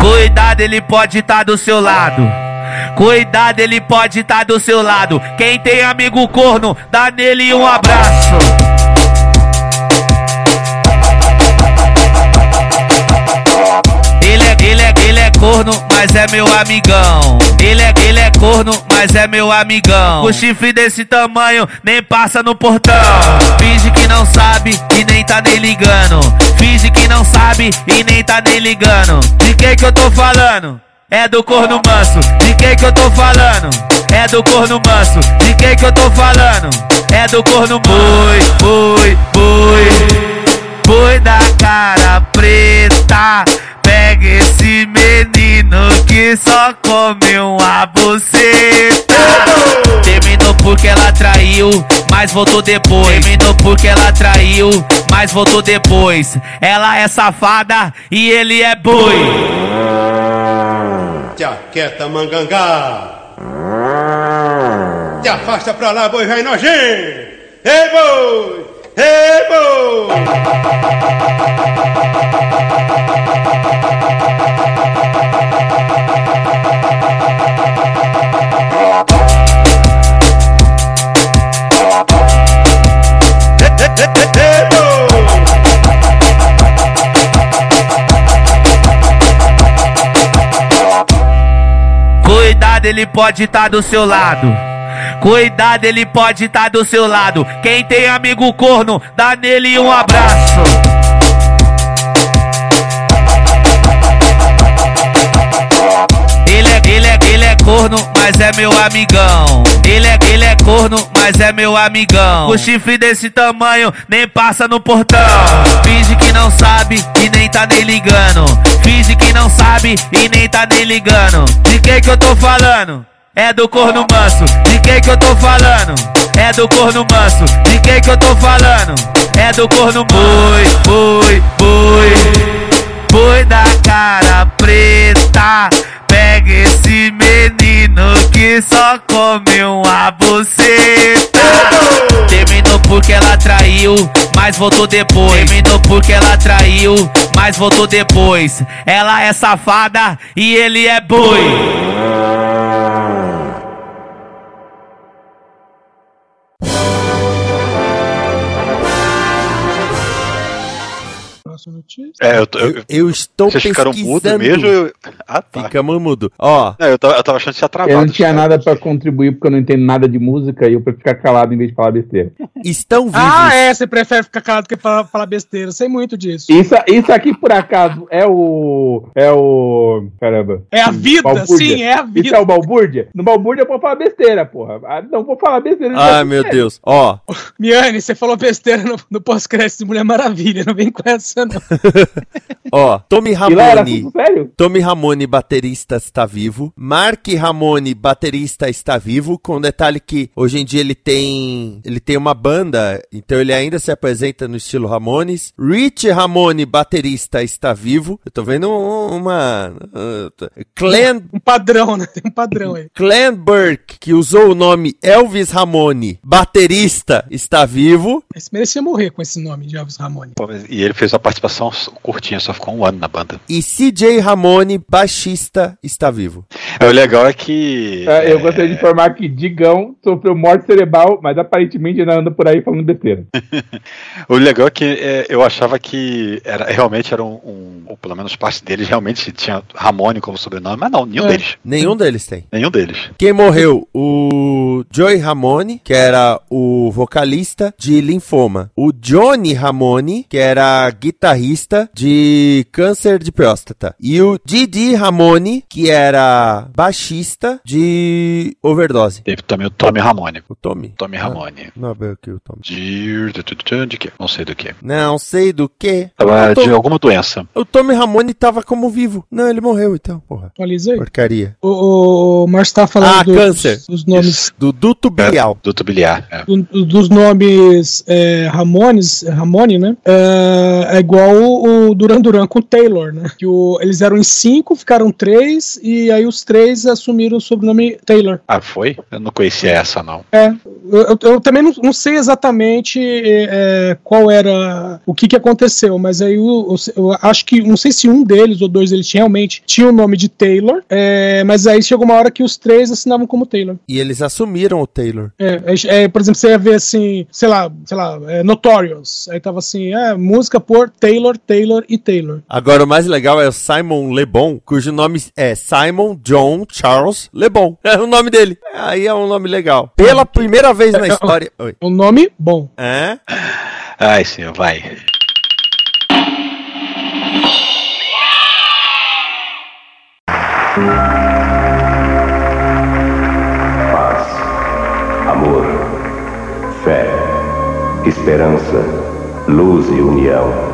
Speaker 11: Cuidado, ele pode estar do seu lado. Cuidado, ele pode estar do seu lado. Quem tem amigo corno, dá nele um abraço. Ele é, ele é, ele é corno, mas é meu amigão. Ele é, ele é corno, mas é meu amigão. O chifre desse tamanho nem passa no portão. Finge que não sabe e nem tá nem ligando. Finge que não sabe e nem tá nem ligando. De quem que eu tô falando? É do corno manso. De quem que eu tô falando? É do corno manso. De quem que eu tô falando? É do corno boi, boi, boi. Boi da cara preta. Pega esse menino que só come uma buceta. Terminou porque ela traiu, mas voltou depois. Terminou porque ela traiu, mas voltou depois. Ela é safada e ele é boi.
Speaker 12: Jaqueta mangangá. Te afasta pra lá, boi vai nojento. Ei, boi! Ei, boi!
Speaker 11: Cuidado, ele pode estar do seu lado. Cuidado, ele pode estar do seu lado. Quem tem amigo corno, dá nele um abraço. Mas é meu amigão. Ele é, ele é corno, mas é meu amigão. O chifre desse tamanho nem passa no portão. Finge que não sabe e nem tá nem ligando. Finge que não sabe e nem tá nem ligando. De quem que eu tô falando? É do corno manso. De quem que eu tô falando? É do corno manso. De quem que eu tô falando? É do corno boi, boi, boi. Boi da cara preta. Pega esse menino que que só come uma buceta. Terminou porque ela traiu, mas voltou depois. Terminou porque ela traiu, mas voltou depois. Ela é safada e ele é boi.
Speaker 5: Próxima notícia.
Speaker 6: É, eu, tô- eu-
Speaker 2: Eu, eu estou
Speaker 6: Vocês ficaram mudo
Speaker 2: pesquisando.
Speaker 6: mesmo? Eu- Ah, tá.
Speaker 2: Ficamos mudo. Ó,
Speaker 6: Não, eu, tava, eu tava achando que tinha travado.
Speaker 8: Eu não tinha nada pra contribuir porque eu não entendo nada de música e eu prefiro ficar calado em vez de falar besteira.
Speaker 2: estão vivos.
Speaker 5: Ah, é, você prefere ficar calado que falar, falar besteira. Sei muito disso.
Speaker 8: Isso, isso aqui, por acaso, é o. É o. Caramba.
Speaker 5: É a vida,
Speaker 8: Balbúrdia.
Speaker 5: sim, é a vida.
Speaker 8: Isso é o balbúrdia? No balbúrdia eu vou falar besteira, porra. Ah, Não vou falar besteira.
Speaker 2: Ai, meu Deus. Ó,
Speaker 5: Miane, você falou besteira no, no pós-crédito de Mulher Maravilha. Não vem com essa, não.
Speaker 2: ó. Tommy Ramone.
Speaker 8: sério?
Speaker 2: Tommy Ramone, baterista, está vivo. Mark Ramone, baterista, está vivo. Com detalhe que hoje em dia ele tem ele tem uma banda, então ele ainda se apresenta no estilo Ramones. Rich Ramone, baterista, está vivo. Eu tô vendo um- uma. uh, Clan,
Speaker 5: Um padrão, né? Tem um padrão aí.
Speaker 2: Clan Burke, que usou o nome Elvis Ramone, baterista, está vivo.
Speaker 5: Esse merecia morrer com esse nome de Elvis Ramone.
Speaker 6: E ele fez uma participação curtinha, só ficou um ano na banda.
Speaker 2: E CJ Ramone, baixista, está vivo.
Speaker 6: É, o legal é que.
Speaker 8: É, eu gostaria de informar que Digão sofreu morte cerebral, mas aparentemente ainda anda por aí falando besteira.
Speaker 6: O legal é que é, eu achava que era, realmente era um, um- Ou pelo menos parte deles realmente tinha Ramone como sobrenome, mas não, nenhum
Speaker 5: É.
Speaker 6: deles.
Speaker 2: Nenhum deles tem.
Speaker 6: Nenhum deles.
Speaker 2: Quem morreu? O Joey Ramone, que era o vocalista de linfoma. O Johnny Ramone, que era guitarrista de câncer de próstata. E o Didi Ramone, que era baixista de overdose.
Speaker 6: Teve também o Tommy Ramone.
Speaker 2: O Tommy?
Speaker 6: Tommy Ramone.
Speaker 2: Não é aqui o Tommy.
Speaker 6: De. De, de quê? Não sei do que.
Speaker 2: Não sei do que.
Speaker 6: Tava
Speaker 2: O Tom-
Speaker 6: de alguma doença.
Speaker 2: O Tommy Ramone tava como vivo. Não, ele morreu então, porra.
Speaker 5: Atualiza aí.
Speaker 2: Porcaria.
Speaker 5: O, o Márcio tá falando
Speaker 2: Ah,
Speaker 5: dos,
Speaker 2: câncer.
Speaker 5: dos nomes.
Speaker 2: Do duto biliar.
Speaker 6: Do tubiliar. É.
Speaker 5: do- dos nomes é, Ramones, Ramone, né? É, é igual o, o Duran Duran com o Taylor, né? Que o, eles eram em cinco, ficaram três, e aí os três assumiram o sobrenome Taylor.
Speaker 6: Ah, foi? Eu não conhecia essa, não.
Speaker 5: É, eu, eu- eu também não, não sei exatamente é, é, qual era o que, que aconteceu, mas aí eu, eu- eu acho que não sei se um deles ou dois eles realmente tinham o nome de Taylor, é, mas aí chegou uma hora que os três assinavam como Taylor.
Speaker 2: E eles assumiram o Taylor.
Speaker 5: É, é, é, por exemplo, você ia ver assim, sei lá, sei lá, é, Notorious. Aí tava assim, é, música por Taylor, Taylor e Taylor.
Speaker 2: Agora o mais legal é o Simon LeBon, cujo nome é Simon John Charles LeBon. É o nome dele. Aí é um nome legal. Pela primeira vez na história. Oi.
Speaker 5: Um nome bom.
Speaker 2: É?
Speaker 6: Ai, senhor, vai.
Speaker 13: Paz, amor, fé, esperança, luz e união